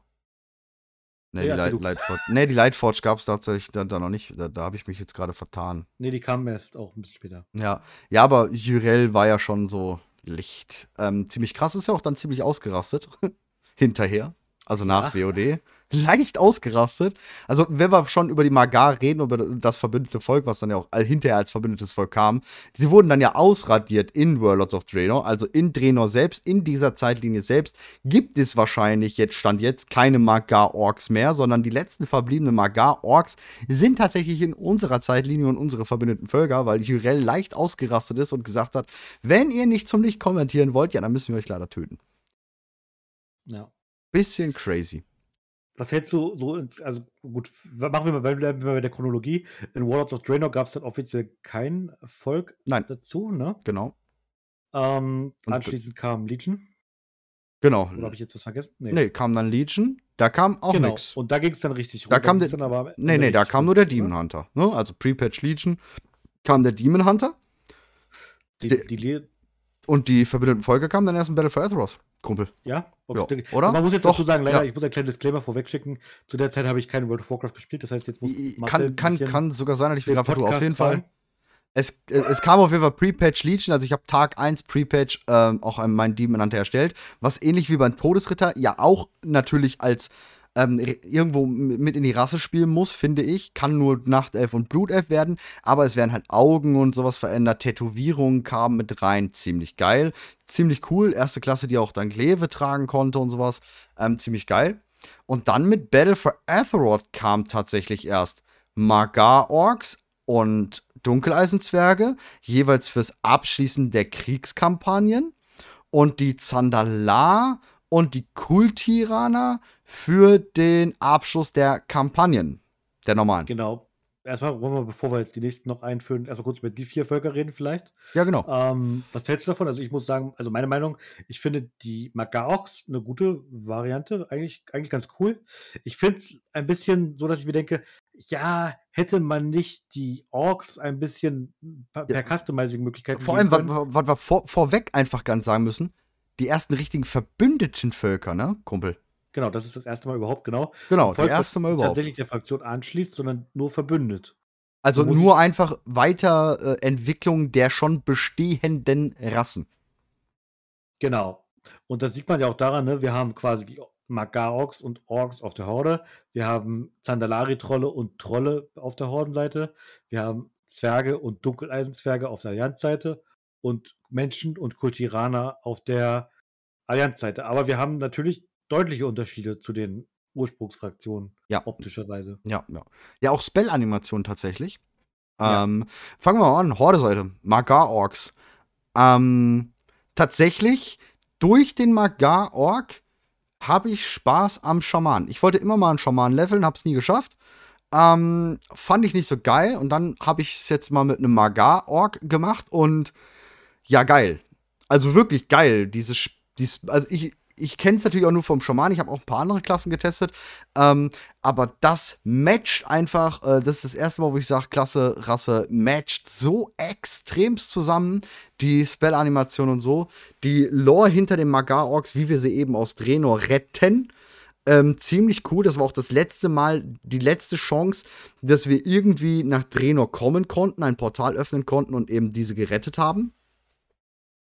Nee, Nee, die, du. Lightforge, nee, die Lightforge gab es tatsächlich da, da noch nicht. Da, da habe ich mich jetzt gerade vertan. nee, die kamen erst auch ein bisschen später. Ja, ja, aber Jurel war ja schon so Licht. Ähm, ziemlich krass ist ja auch dann ziemlich ausgerastet. Hinterher. Also nach WOD. Leicht ausgerastet. Also, wenn wir schon über die Magar reden, über das verbündete Volk, was dann ja auch hinterher als verbündetes Volk kam, sie wurden dann ja ausradiert in Warlords of Draenor, also in Draenor selbst, in dieser Zeitlinie selbst, gibt es wahrscheinlich jetzt, Stand jetzt, keine Magar-Orks mehr, sondern die letzten verbliebenen Magar-Orks sind tatsächlich in unserer Zeitlinie und unsere verbündeten Völker, weil Jurel leicht ausgerastet ist und gesagt hat, wenn ihr nicht zum Licht kommentieren wollt, ja, dann müssen wir euch leider töten. Ja. Bisschen crazy. Was hältst du so, ins, also gut, machen wir mal bei, bleiben wir bei der Chronologie. In Warlords of Draenor gab es dann offiziell kein Volk Nein. dazu, ne? Genau. Ähm, anschließend kam Legion. Genau. Oder habe ich jetzt was vergessen? Nee, kam dann Legion. Da kam auch genau. nichts. Und da ging es dann richtig Da rund. kam der- dann aber Nee, nee, da kam nur der? Demon Hunter. Ne? Also Pre-Patch Legion kam der Demon Hunter Die, die, Le- und die verbündeten Völker kamen dann erst in Battle for Azeroth. Kumpel. ja? Ja, Okay. oder? Man muss jetzt Doch, dazu sagen, leider, ja. ich muss einen kleinen Disclaimer vorwegschicken. Zu der Zeit habe ich kein World of Warcraft gespielt, das heißt, jetzt muss Marcel Kann, kann, kann sogar sein, dass ich wieder vertue. Auf jeden Fall. Es, äh, es kam auf jeden Fall Pre-Patch Legion, also ich habe Tag 1 Pre-Patch ähm, auch meinen Demon Hunter erstellt, was ähnlich wie beim Todesritter ja auch natürlich als ähm, irgendwo mit in die Rasse spielen muss, finde ich. Kann nur Nachtelf und Blutelf werden, aber es werden halt Augen und sowas verändert. Tätowierungen kamen mit rein, ziemlich geil. Ziemlich cool. Erste Klasse, die auch dann Glaive tragen konnte und sowas. Ähm, ziemlich geil. Und dann mit Battle for Azeroth kam tatsächlich erst Magar-Orks und Dunkeleisenzwerge, jeweils fürs Abschließen der Kriegskampagnen. Und die Zandalar und die Kultiraner für den Abschluss der Kampagnen, der normalen. Genau. Erstmal wollen wir, bevor wir jetzt die nächsten noch einführen, erstmal kurz über die vier Völker reden vielleicht. Ja, genau. Ähm, was hältst du davon? Also ich muss sagen, also meine Meinung, ich finde die Magaox eine gute Variante, eigentlich, eigentlich ganz cool. Ich finde es ein bisschen so, dass ich mir denke, ja, hätte man nicht die Orks ein bisschen per, per Customizing-Möglichkeiten Vor allem, was, was wir vor, vorweg einfach ganz sagen müssen, die ersten richtigen verbündeten Völker, ne, Kumpel? Genau, das ist das erste Mal überhaupt, genau. Genau, das erste Mal überhaupt. tatsächlich der Fraktion anschließt, sondern nur verbündet. Also nur einfach Weiterentwicklung äh, der schon bestehenden Rassen. Genau. Und das sieht man ja auch daran, ne? wir haben quasi die Magar-Orks und Orks auf der Horde. Wir haben Zandalari-Trolle und Trolle auf der Hordenseite. Wir haben Zwerge und Dunkeleisenzwerge auf der Allianzseite und Menschen und Kultiraner auf der Allianzseite. Aber wir haben natürlich deutliche Unterschiede zu den Ursprungsfraktionen Ja. optischerweise. Ja, ja. Ja, auch Spell-Animation tatsächlich. Ja. Ähm, fangen wir mal an. Horde-Seite. Magar-Orks. Ähm, tatsächlich, durch den Magar-Ork habe ich Spaß am Schaman. Ich wollte immer mal einen Schaman leveln, habe es nie geschafft. Ähm, fand ich nicht so geil. Und dann habe ich es jetzt mal mit einem Magar-Ork gemacht. Und ja, geil. Also wirklich geil. Dieses, Sp- dies, also ich, ich kenne es natürlich auch nur vom Schaman. Ich habe auch ein paar andere Klassen getestet. Ähm, aber das matcht einfach. Äh, das ist das erste Mal, wo ich sage, Klasse, Rasse matcht so extremst zusammen. Die Spell-Animation und so. Die Lore hinter den Magar-Orks, wie wir sie eben aus Draenor retten. Ähm, ziemlich cool. Das war auch das letzte Mal, die letzte Chance, dass wir irgendwie nach Draenor kommen konnten, ein Portal öffnen konnten und eben diese gerettet haben.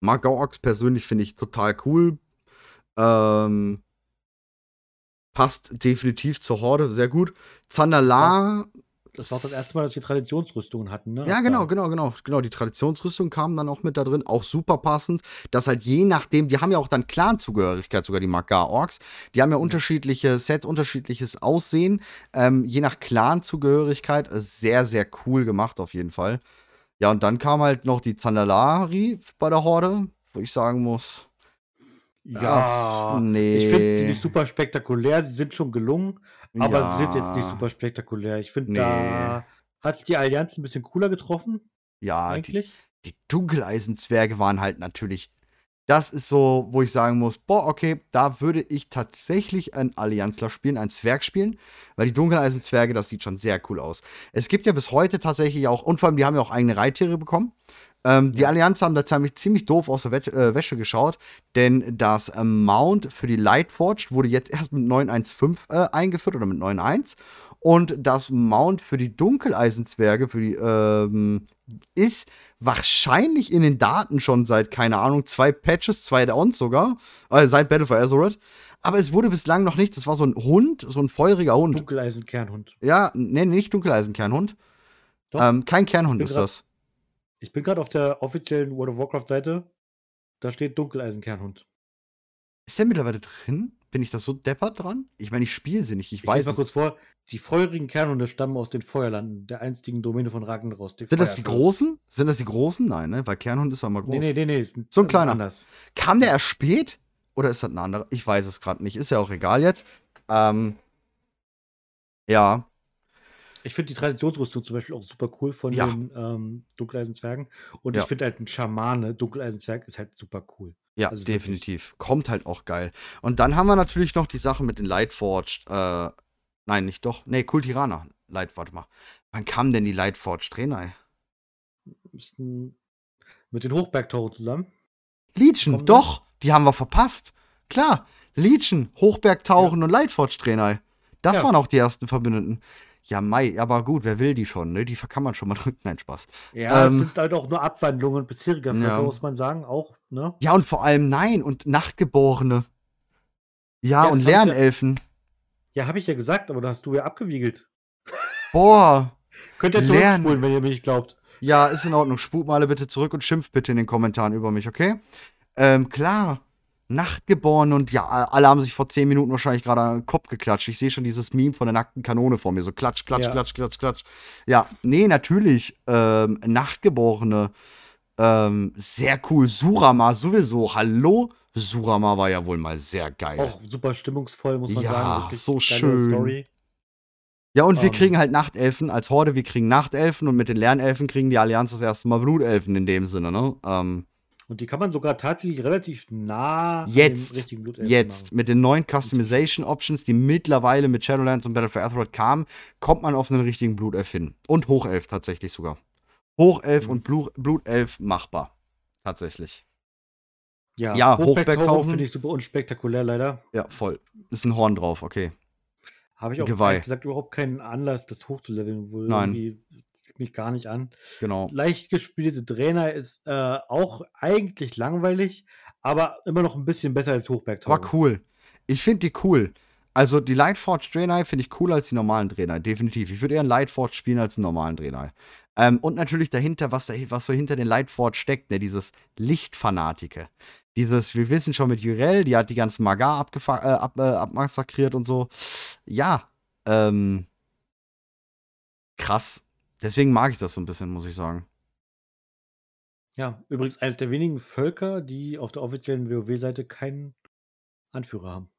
Magar-Orks persönlich finde ich total cool. Ähm, passt definitiv zur Horde, sehr gut. Zandalar, Das war das erste Mal, dass wir Traditionsrüstungen hatten, ne? ja, genau, genau, genau, genau. Die Traditionsrüstung kam dann auch mit da drin, auch super passend. Dass halt je nachdem, die haben ja auch dann Clan-Zugehörigkeit, sogar die Magar-Orks. Die haben ja unterschiedliche Sets, unterschiedliches Aussehen. Ähm, je nach Clan-Zugehörigkeit, äh, sehr, sehr cool gemacht auf jeden Fall. Ja, und dann kam halt noch die Zandalari bei der Horde, wo ich sagen muss, Ja, nee. ich finde sie nicht super spektakulär. Sie sind schon gelungen, aber ja, sie sind jetzt nicht super spektakulär. Ich finde, Nee. da hat sich die Allianz ein bisschen cooler getroffen, Ja, die, eigentlich. die Dunkeleisenzwerge waren halt natürlich. Das ist so, wo ich sagen muss, boah, okay, da würde ich tatsächlich einen Allianzler spielen, einen Zwerg spielen, weil die Dunkeleisenzwerge, das sieht schon sehr cool aus. Es gibt ja bis heute tatsächlich auch, und vor allem, die haben ja auch eigene Reittiere bekommen. Ähm, Die. Allianz haben da ziemlich, ziemlich doof aus der Wet äh, Wäsche geschaut, denn das ähm, Mount für die Lightforged wurde jetzt erst mit 9.1.5 äh, eingeführt oder mit 9.1. Und das Mount für die Dunkeleisenzwerge für die, ähm, ist wahrscheinlich in den Daten schon seit, keine Ahnung, zwei Patches, zwei Downs sogar, äh, seit Battle for Azeroth. Aber es wurde bislang noch nicht, das war so ein Hund, so ein feuriger Hund. Dunkeleisen-Kernhund. Ja, nee, nicht Dunkeleisenkernhund. Ähm, kein Kernhund ist grad- das. Ich bin gerade auf der offiziellen World of Warcraft-Seite. Da steht Dunkeleisen-Kernhund. Ist der mittlerweile drin? Bin ich da so deppert dran? Ich meine, ich spiele sie nicht, ich, Ich weiß lese mal es. kurz vor. Die feurigen Kernhunde stammen aus den Feuerlanden, der einstigen Domäne von Ragnaros. Sind das die großen? Sind das die großen? Nein, ne? Weil Kernhund ist ja immer groß. Nee, nee, nee, nee. So ein kleiner. Anders. Kam der erst spät? Oder ist das ein anderer? Ich weiß es gerade nicht. Ist ja auch egal jetzt. Ähm, ja. Ich finde die Traditionsrüstung zum Beispiel auch super cool von Ja. den ähm, Dunkeleisenzwergen. Und Ja. ich finde halt ein Schamane, Dunkeleisenzwerg, ist halt super cool. Ja, Also wirklich. definitiv. Kommt halt auch geil. Und dann haben wir natürlich noch die Sache mit den Lightforged. Äh, nein, nicht doch. Nee, Kultiraner. Light, warte mal. Wann kam denn die Lightforged Trainer? Mit den Hochbergtoren zusammen. Legion, doch. Die haben wir verpasst. Klar. Legion, Hochbergtauchen und Lightforged Trainer. Das Ja. waren auch die ersten Verbündeten. Ja, Mai, aber gut, wer will die schon, ne? Die kann man schon mal drücken. Nein, Spaß. Ja, Ähm, es sind halt auch nur Abwandlungen bisheriger Völker, Ja. muss man sagen, auch, ne? Ja, und vor allem nein, und Nachtgeborene. Ja, Ja, und das ich ja- Lernelfen. Ja, habe ich ja gesagt, aber da hast du ja abgewiegelt. Boah. Könnt ihr zurückspulen, wenn ihr mir nicht glaubt. Ja, ist in Ordnung. Sput mal alle bitte zurück und schimpft bitte in den Kommentaren über mich, okay? Ähm, klar. Nachtgeboren und ja, alle haben sich vor 10 Minuten wahrscheinlich gerade an den Kopf geklatscht. Ich sehe schon dieses Meme von der nackten Kanone vor mir. So klatsch, klatsch, Ja. klatsch, klatsch, klatsch. Ja, nee, natürlich. Ähm, Nachtgeborene. Ähm, sehr cool. Surama sowieso. Hallo? Surama war ja wohl mal sehr geil. Auch super stimmungsvoll, muss man Ja, sagen. Wirklich so schön. Story. Ja, und wir Ähm. kriegen halt Nachtelfen als Horde, wir kriegen Nachtelfen und mit den Lernelfen kriegen die Allianz das erste Mal Blutelfen in dem Sinne, ne? Ähm, Und die kann man sogar tatsächlich relativ nah Jetzt. jetzt machen. mit den neuen Customization Options, die mittlerweile mit Shadowlands und Battle for Azeroth kamen, kommt man auf einen richtigen Blutelf hin. Und Hochelf tatsächlich sogar. Hochelf Mhm. und Blu Blutelf machbar. Tatsächlich. Ja, Ja, Hochbergtauchen finde ich super unspektakulär, leider. Ja, voll. Ist ein Horn drauf, okay. Habe ich auch gesagt überhaupt keinen Anlass, das hochzuleveln. Wohl Nein. irgendwie zieht mich gar nicht an. Genau. Leicht gespielte Trainer ist äh, auch eigentlich langweilig, aber immer noch ein bisschen besser als Hochbergtauchen. War cool. Ich finde die cool. Also die Lightforge Draenei finde ich cooler als die normalen Draenei, definitiv. Ich würde eher einen Lightforge spielen als einen normalen Draenei. Ähm, und natürlich dahinter, was, da, was so hinter den Lightforge steckt, ne, dieses Lichtfanatike. Dieses, wir wissen schon mit Jurel, die hat die ganzen Magar abgefa- äh, ab, äh, abmassakriert und so. Ja, ähm, krass. Deswegen mag ich das so ein bisschen, muss ich sagen. Ja, übrigens eines der wenigen Völker, die auf der offiziellen WoW-Seite keinen Anführer haben.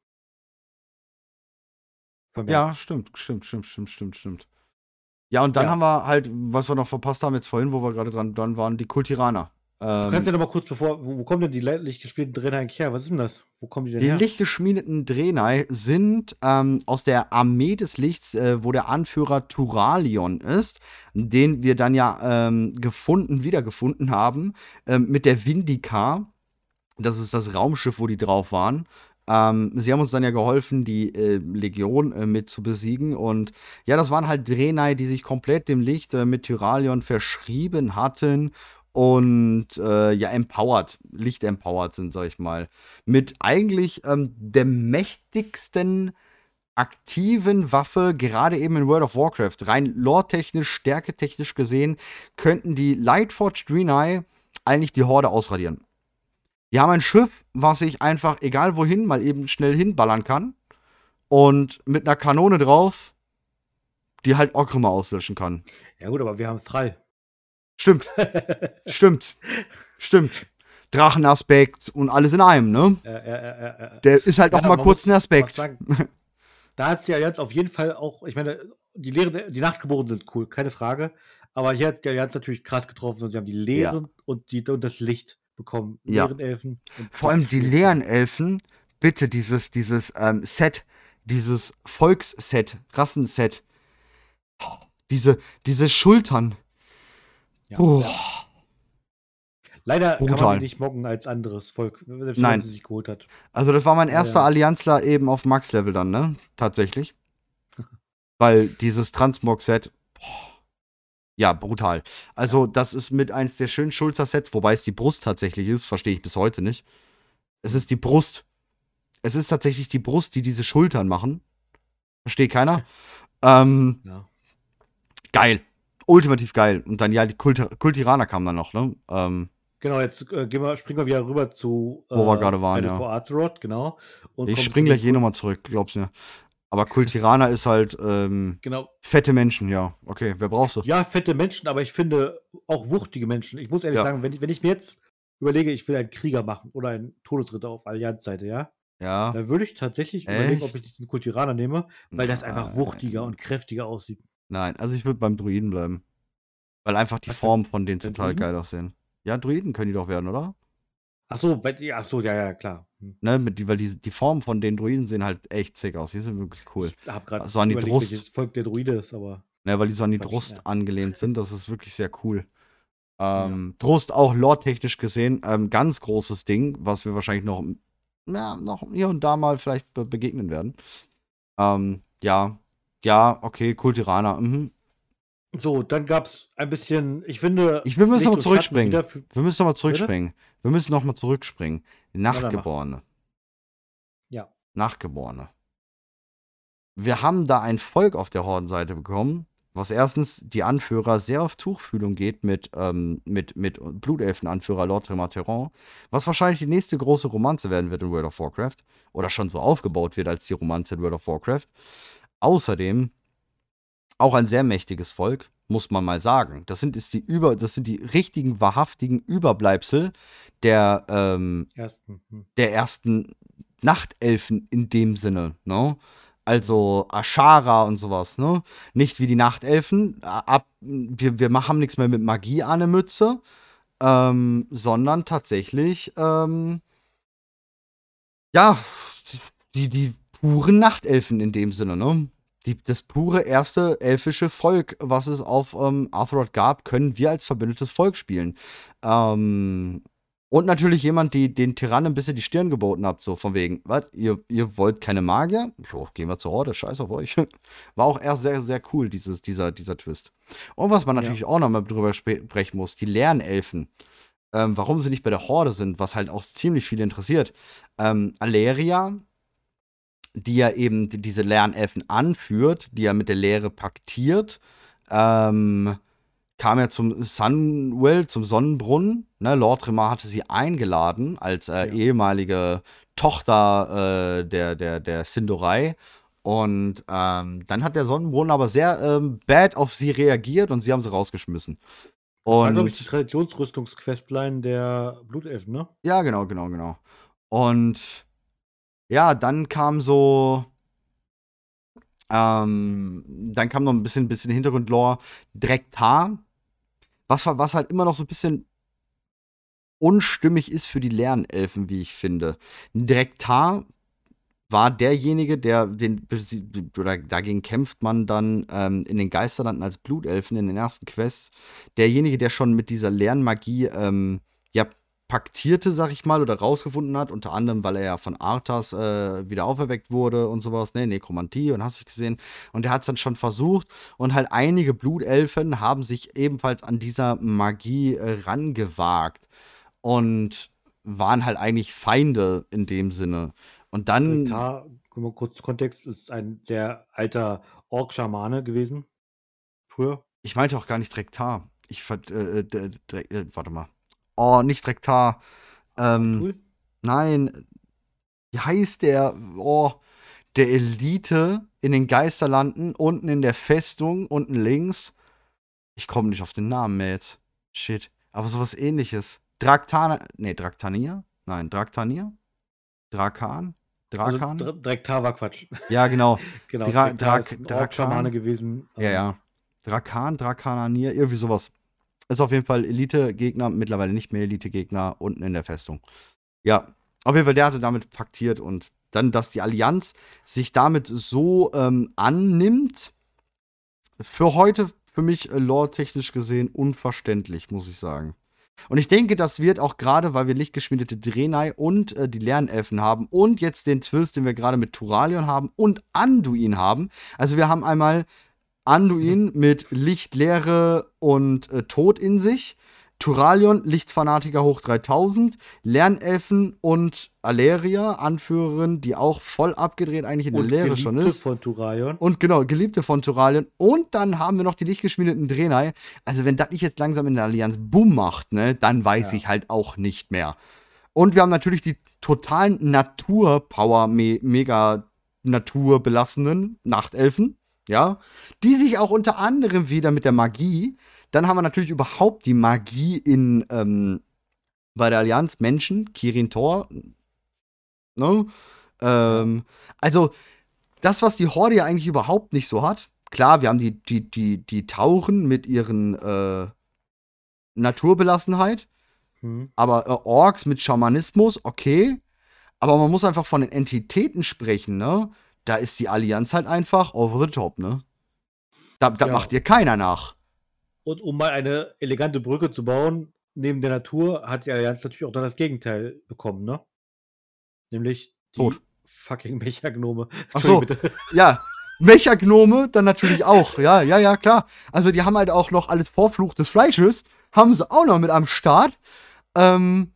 Ja, stimmt, stimmt, stimmt, stimmt, stimmt, stimmt. Ja, und dann Ja. haben wir halt, was wir noch verpasst haben jetzt vorhin, wo wir gerade dran, dran waren, die Kultiraner. Du Ähm, kannst ja noch mal kurz bevor, wo, wo kommen denn die gespielten Trainer eigentlich her? Was ist denn das? Wo kommen die denn die her? lichtgeschmiedeten Draenei sind ähm, aus der Armee des Lichts, äh, wo der Anführer Turalion ist, den wir dann ja ähm, gefunden, wiedergefunden haben, ähm, mit der Vindica. Das ist das Raumschiff, wo die drauf waren. Ähm, sie haben uns dann ja geholfen, die äh, Legion äh, mit zu besiegen. Und ja, das waren halt Draenei, die sich komplett dem Licht äh, mit Tyralion verschrieben hatten und äh, ja, empowered, Licht empowered sind, sag ich mal. Mit eigentlich ähm, der mächtigsten aktiven Waffe, gerade eben in World of Warcraft. Rein lore-technisch, stärketechnisch gesehen, könnten die Lightforge Draenei eigentlich die Horde ausradieren. Die haben ein Schiff, was ich einfach, egal wohin, mal eben schnell hinballern kann. Und mit einer Kanone drauf, die halt Okrima auslöschen kann. Ja gut, aber wir haben Thrall. Stimmt, stimmt, stimmt. Drachenaspekt und alles in einem, ne? Äh, äh, äh, Der ist halt Ja, auch mal kurz ein Aspekt. sagen. Da hat die Allianz auf jeden Fall auch, ich meine, die Lehren, die Nachtgeborenen sind cool, keine Frage. Aber hier hat die Allianz natürlich krass getroffen und sie haben die Lehren und, die, und das Licht bekommen. Ja. Und Vor allem die leeren Elfen, bitte dieses, dieses ähm, Set, dieses Volksset, Rassenset. Diese, diese Schultern. Ja. Oh, Leider kann Brutal. man die nicht mocken als anderes Volk, selbst Nein. wenn sie sich geholt hat. Also das war mein erster Ja. Allianzler eben auf Max-Level dann, ne? Tatsächlich. Weil dieses Transmog-Set, ja, brutal. Also das ist mit eins der schönen Schulter-Sets, wobei es die Brust tatsächlich ist, verstehe ich bis heute nicht. Es ist die Brust. Es ist tatsächlich die Brust, die diese Schultern machen. Versteht keiner. ähm, Ja. geil. Ultimativ geil. Und dann, ja, die Kulti Kultiraner kamen dann noch, ne? Ähm, Genau, jetzt äh, gehen wir, springen wir wieder rüber zu Wo wir gerade waren, ja. for Azeroth, genau. Und ich spring gleich eh nochmal zurück, glaub's mir. Aber Kultiraner ist halt, ähm, Genau. Fette Menschen, ja. Okay, wer brauchst du? Ja, fette Menschen, aber ich finde auch wuchtige Menschen. Ich muss ehrlich Ja. sagen, wenn ich, wenn ich mir jetzt überlege, ich will einen Krieger machen oder einen Todesritter auf Allianz-Seite, ja, Ja. dann würde ich tatsächlich überlegen, ob Echt? ich den Kultiraner nehme, weil das einfach wuchtiger und kräftiger aussieht. Nein, also ich würde beim Druiden bleiben. Weil einfach die Was Formen von denen total Druiden? geil aussehen. Ja, Druiden können die doch werden, oder? Ach so, ja, ach so, ja, ja, klar. Hm. Ne, mit die, weil die, die Formen von den Druiden sehen halt echt sick aus. Die sind wirklich cool. Ich habe gerade So an die Volk der Druide ist, aber Ne, weil die so an die Brust ja. angelehnt sind. Das ist wirklich sehr cool. Ähm, Drust auch lore-technisch gesehen, ähm, ganz großes Ding, was wir wahrscheinlich noch, ja, noch hier und da mal vielleicht be begegnen werden. Ähm, ja, ja, okay, Kultiraner. Mhm. so, dann gab es ein bisschen, ich finde. Ich will, wir müssen Licht noch mal und Schatten zurückspringen. Wir müssen noch mal zurückspringen. Wir müssen noch mal zurückspringen. Nachgeborene. Ja. Nachgeborene. wir haben da ein Volk auf der Hordenseite bekommen, was erstens die Anführer sehr auf Tuchfühlung geht mit, ähm, mit, mit Blutelfen-Anführer Lord Tremateron, was wahrscheinlich die nächste große Romanze werden wird in World of Warcraft oder schon so aufgebaut wird als die Romanze in World of Warcraft. Außerdem auch ein sehr mächtiges Volk, muss man mal sagen. Das sind, ist die über, das sind die richtigen, wahrhaftigen Überbleibsel der, ähm, Ersten. Hm. der ersten Nachtelfen in dem Sinne, ne? Also Ashara und sowas, ne? Nicht wie die Nachtelfen, ab, wir, wir haben nichts mehr mit Magie an der Mütze, ähm, sondern tatsächlich, ähm, ja, die, die puren Nachtelfen in dem Sinne, ne? Die, das pure erste elfische Volk, was es auf ähm, Arthurot gab, können wir als verbündetes Volk spielen. Ähm, und natürlich jemand, die den Tyrannen ein bisschen die Stirn geboten hat, so von wegen, was, ihr, ihr wollt keine Magier? Jo, gehen wir zur Horde, scheiß auf euch. War auch erst sehr, sehr cool, dieses, dieser, dieser Twist. Und was man natürlich ja. auch nochmal drüber sprechen muss, die Lernelfen. Ähm, warum sie nicht bei der Horde sind, was halt auch ziemlich viele interessiert. Ähm, Aleria, die ja eben diese Lernelfen anführt, die ja mit der Lehre paktiert, ähm, kam ja zum Sunwell, zum Sonnenbrunnen. Ne? Lord Remar hatte sie eingeladen als äh, ja. ehemalige Tochter äh, der, der, der Sindorei. Und ähm, dann hat der Sonnenbrunnen aber sehr ähm, bad auf sie reagiert und sie haben sie rausgeschmissen. Und, das war, glaube ich, die Traditionsrüstungsquestline der Blutelfen, ne? Ja, genau, genau, genau. Und ja, dann kam so. Ähm, dann kam noch ein bisschen, bisschen Hintergrundlore. Drektar was, was halt immer noch so ein bisschen unstimmig ist für die Lernelfen, wie ich finde. Drektar war derjenige, der den oder dagegen kämpft man dann ähm, in den Geisterlanden als Blutelfen in den ersten Quests. Derjenige, der schon mit dieser Lernmagie ähm, paktierte, sag ich mal, oder rausgefunden hat, unter anderem, weil er ja von Arthas äh, wieder auferweckt wurde und sowas, ne, Nekromantie und hast du gesehen. Und er hat es dann schon versucht und halt einige Blutelfen haben sich ebenfalls an dieser Magie äh, rangewagt und waren halt eigentlich Feinde in dem Sinne. Und dann. Rektar, kurz Kontext, ist ein sehr alter Ork-Schamane gewesen. Früher. Ich meinte auch gar nicht Rektar. Ich äh, äh, äh, warte mal. Oh, nicht Rektar. Ähm, cool. Nein. Wie heißt der? Oh, der Elite in den Geisterlanden, unten in der Festung, unten links. Ich komme nicht auf den Namen mehr jetzt. Shit. Aber sowas ähnliches. Draktana. Nee, Draktania? Nein, Draktania? Drakan? Drakan? Also, Drektar war Quatsch. Ja, genau. genau. Dra Drak Drakan. gewesen. Ja, ja. Ähm. Drakan, Drakananier, irgendwie sowas. Ist auf jeden Fall Elite-Gegner, mittlerweile nicht mehr Elite-Gegner, unten in der Festung. Ja, auf jeden Fall, der hatte damit paktiert und dann, dass die Allianz sich damit so ähm, annimmt, für heute, für mich äh, lore-technisch gesehen, unverständlich, muss ich sagen. Und ich denke, das wird auch gerade, weil wir lichtgeschmiedete Drenai und äh, die Lernelfen haben und jetzt den Twist, den wir gerade mit Turalion haben und Anduin haben. Also wir haben einmal Anduin mit Lichtlehre und äh, Tod in sich. Turalion, Lichtfanatiker hoch 3000, Lernelfen und Aleria, Anführerin, die auch voll abgedreht eigentlich in und der Lehre schon ist. von Turalion. Und genau, Geliebte von Turalion. Und dann haben wir noch die lichtgeschmiedeten Drenai. Also wenn das nicht jetzt langsam in der Allianz Boom macht, ne, dann weiß ja. ich halt auch nicht mehr. Und wir haben natürlich die totalen Naturpower, me mega naturbelassenen Nachtelfen ja, die sich auch unter anderem wieder mit der Magie, dann haben wir natürlich überhaupt die Magie in, ähm, bei der Allianz Menschen, Kirin Tor, ne? Ähm, also, das, was die Horde ja eigentlich überhaupt nicht so hat, klar, wir haben die, die, die, die Tauchen mit ihren äh, Naturbelassenheit, hm. aber äh, Orks mit Schamanismus, okay, aber man muss einfach von den Entitäten sprechen, ne? Da ist die Allianz halt einfach over the top, ne? Da, da ja. macht ihr keiner nach. Und um mal eine elegante Brücke zu bauen, neben der Natur hat die Allianz natürlich auch dann das Gegenteil bekommen, ne? Nämlich die Tot. fucking Mechagnome. Ach so, ja. Mechagnome dann natürlich auch. Ja, ja, ja, klar. Also die haben halt auch noch alles Vorfluch des Fleisches, haben sie auch noch mit am Start. Ähm,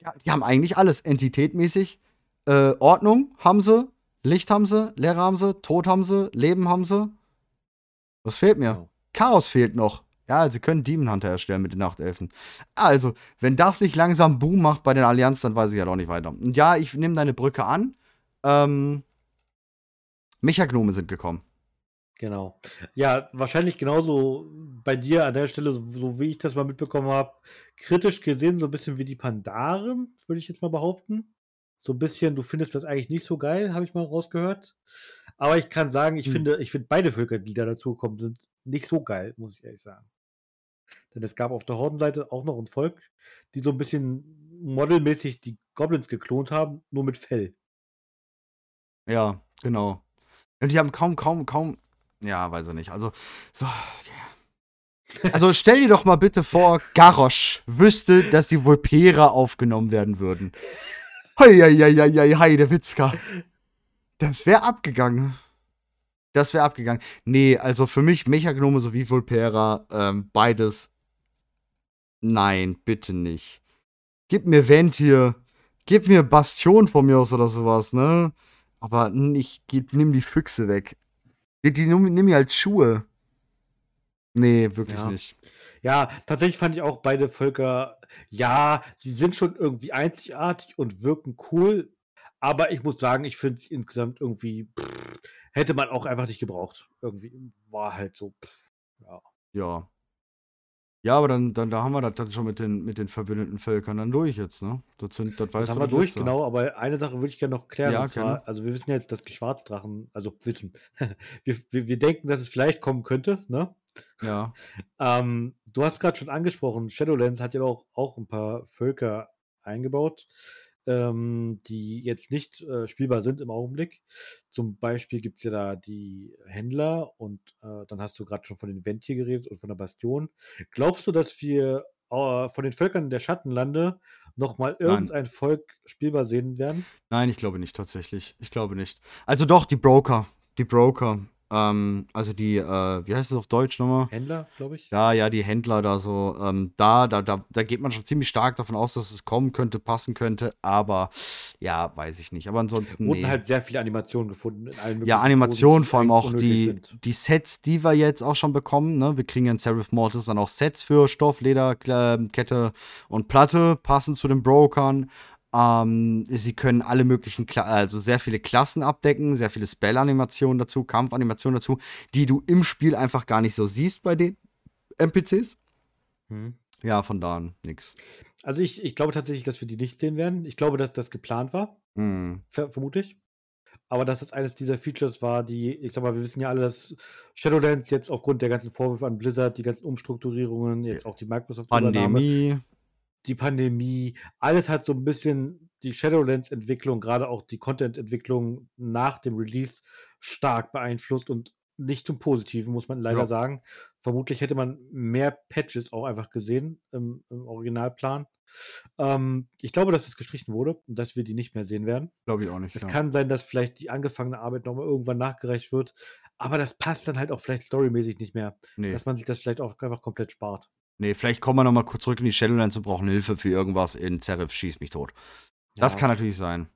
ja, die haben eigentlich alles entitätmäßig. Äh, Ordnung haben sie, Licht haben sie, Leere haben sie, Tod haben sie, Leben haben sie. Was fehlt mir? Genau. Chaos fehlt noch. Ja, sie können Demon Hunter erstellen mit den Nachtelfen. Also, wenn das nicht langsam Boom macht bei den Allianz, dann weiß ich ja halt auch nicht weiter. Und ja, ich nehme deine Brücke an. Ähm, Mechagnome sind gekommen. Genau. Ja, wahrscheinlich genauso bei dir an der Stelle, so, so wie ich das mal mitbekommen habe, kritisch gesehen, so ein bisschen wie die Pandaren, würde ich jetzt mal behaupten. So ein bisschen, du findest das eigentlich nicht so geil, habe ich mal rausgehört. Aber ich kann sagen, ich Hm. finde, ich finde beide Völker, die da dazugekommen sind, nicht so geil, muss ich ehrlich sagen. Denn es gab auf der Hordenseite auch noch ein Volk, die so ein bisschen modelmäßig die Goblins geklont haben, nur mit Fell. Ja, genau. Und die haben kaum, kaum, kaum. Ja, weiß ich nicht. Also, so. ja. Also stell dir doch mal bitte vor, Garrosh wüsste, dass die Vulpera aufgenommen werden würden. Heieieiei, Heidewitzka. Das wäre abgegangen. Das wäre abgegangen. Nee, also für mich Mechagnome sowie Vulpera, ähm, beides. Nein, bitte nicht. Gib mir Ventir. Gib mir Bastion von mir aus oder sowas, ne? Aber geht, nimm die Füchse weg. Die, die nimm, nimm mir als Schuhe. Nee, wirklich Ja. nicht. Ja, tatsächlich fand ich auch beide Völker, ja, sie sind schon irgendwie einzigartig und wirken cool, aber ich muss sagen, ich finde sie insgesamt irgendwie, pff, hätte man auch einfach nicht gebraucht. Irgendwie war halt so, pff, ja. Ja. Ja, aber dann, dann da haben wir das dann schon mit den, mit den verbündeten Völkern dann durch jetzt, ne? Das, sind, das Das haben wir durch, so. genau, aber eine Sache würde ich gerne noch klären. Ja, und zwar, also wir wissen ja jetzt, dass die Schwarzdrachen, also wissen, wir, wir, wir denken, dass es vielleicht kommen könnte, ne? Ja. Ähm, du hast gerade schon angesprochen, Shadowlands hat ja auch, auch ein paar Völker eingebaut, ähm, die jetzt nicht äh, spielbar sind im Augenblick. Zum Beispiel gibt es ja da die Händler und äh, dann hast du gerade schon von den Ventir geredet und von der Bastion. Glaubst du, dass wir äh, von den Völkern der Schattenlande nochmal irgendein Volk spielbar sehen werden? Nein, ich glaube nicht tatsächlich. Ich glaube nicht. Also doch, die Broker. Die Broker. Ähm, also die, äh, wie heißt es auf Deutsch nochmal? Händler, glaube ich. Ja, ja, die Händler da so, ähm, da, da, da, da geht man schon ziemlich stark davon aus, dass es kommen könnte, passen könnte, aber ja, weiß ich nicht. Aber ansonsten. Wurden nee. halt sehr viele Animationen gefunden in allen Ja, Animationen, vor allem auch die, sind. die Sets, die wir jetzt auch schon bekommen. Ne? Wir kriegen ja in Seraph Mortis dann auch Sets für Stoff, Leder, Kle- Kette und Platte, passend zu den Brokern. Ähm, sie können alle möglichen, Kla also sehr viele Klassen abdecken, sehr viele Spell-Animationen dazu, Kampfanimationen dazu, die du im Spiel einfach gar nicht so siehst bei den NPCs. Hm. Ja, von da an nix. Also ich, ich glaube tatsächlich, dass wir die nicht sehen werden. Ich glaube, dass das geplant war, Hm. ver vermute ich. Aber dass das eines dieser Features war, die, ich sag mal, wir wissen ja alle, dass Shadowlands jetzt aufgrund der ganzen Vorwürfe an Blizzard, die ganzen Umstrukturierungen, jetzt auch die Microsoft-Übernahme, Pandemie. Die Pandemie, alles hat so ein bisschen die Shadowlands-Entwicklung, gerade auch die Content-Entwicklung nach dem Release stark beeinflusst und nicht zum Positiven, muss man leider Ja. sagen. Vermutlich hätte man mehr Patches auch einfach gesehen im, im Originalplan. Ähm, ich glaube, dass es gestrichen wurde und dass wir die nicht mehr sehen werden. Glaube ich auch nicht. Es ja. kann sein, dass vielleicht die angefangene Arbeit nochmal irgendwann nachgereicht wird, aber das passt dann halt auch vielleicht storymäßig nicht mehr, nee. dass man sich das vielleicht auch einfach komplett spart. Nee, vielleicht kommen wir nochmal kurz zurück in die Shadowlands und brauchen Hilfe für irgendwas in Seraph Schieß mich tot. Das Ja. kann natürlich sein.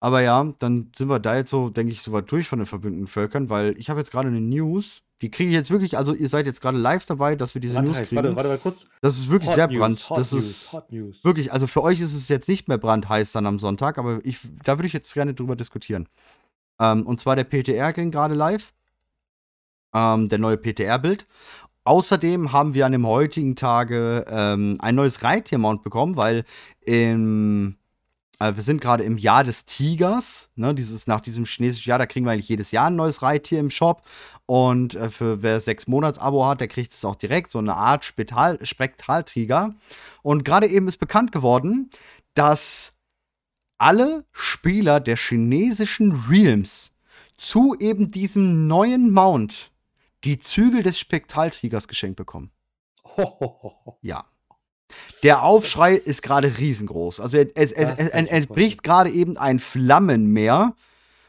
Aber ja, dann sind wir da jetzt so, denke ich, soweit durch von den verbündeten Völkern, weil ich habe jetzt gerade eine News. Die kriege ich jetzt wirklich, also ihr seid jetzt gerade live dabei, dass wir diese News Brandheiß. kriegen. Warte, warte mal kurz. Das ist wirklich Hot sehr News, brand. Hot das News, ist Hot News. wirklich, also für euch ist es jetzt nicht mehr brandheiß dann am Sonntag, aber ich, da würde ich jetzt gerne drüber diskutieren. Ähm, und zwar der PTR ging gerade live. Ähm, der neue PTR-Bild. Außerdem haben wir an dem heutigen Tage ähm, ein neues Reittier-Mount bekommen, weil im, äh, wir sind gerade im Jahr des Tigers. Ne, dieses, nach diesem chinesischen Jahr, da kriegen wir eigentlich jedes Jahr ein neues Reittier im Shop. Und äh, für wer sechs Monats Abo hat, der kriegt es auch direkt, so eine Art Spektal Spektraltiger. Und gerade eben ist bekannt geworden, dass alle Spieler der chinesischen Realms zu eben diesem neuen Mount die Zügel des Spektraltigers geschenkt bekommen. Hohoho. Ja. Der Aufschrei ist gerade riesengroß. Also es, es, es, Das es ich entbricht gerade eben ein Flammenmeer.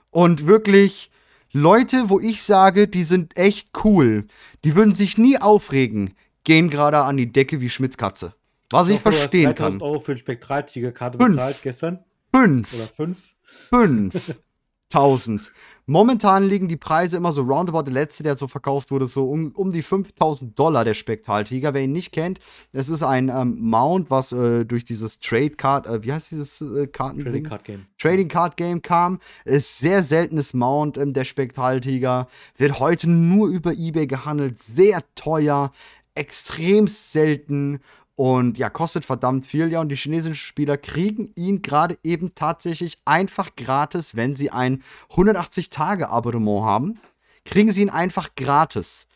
Und wirklich Leute, wo ich sage, die sind echt cool, die würden sich nie aufregen, gehen gerade an die Decke wie Schmitzkatze. Was ich hoffe, du hast verstehen 3000 kann. Euro für eine Spektraltiger-Karte bezahlt gestern. Fünf. Oder fünf. Fünf. 5000. Momentan liegen die Preise immer so roundabout. Der letzte, der so verkauft wurde, so um, um die 5000 Dollar, der Spektraltiger. Wer ihn nicht kennt, es ist ein ähm, Mount, was äh, durch dieses Trade Card, äh, wie heißt dieses äh, Karten Trading Card Game. Trading Card Game kam. Ist sehr seltenes Mount, ähm, der Spektraltiger. Wird heute nur über Ebay gehandelt. Sehr teuer. Extrem selten und ja, kostet verdammt viel. Ja, und die chinesischen Spieler kriegen ihn gerade eben tatsächlich einfach gratis, wenn sie ein 180-Tage-Abonnement haben. Kriegen sie ihn einfach gratis.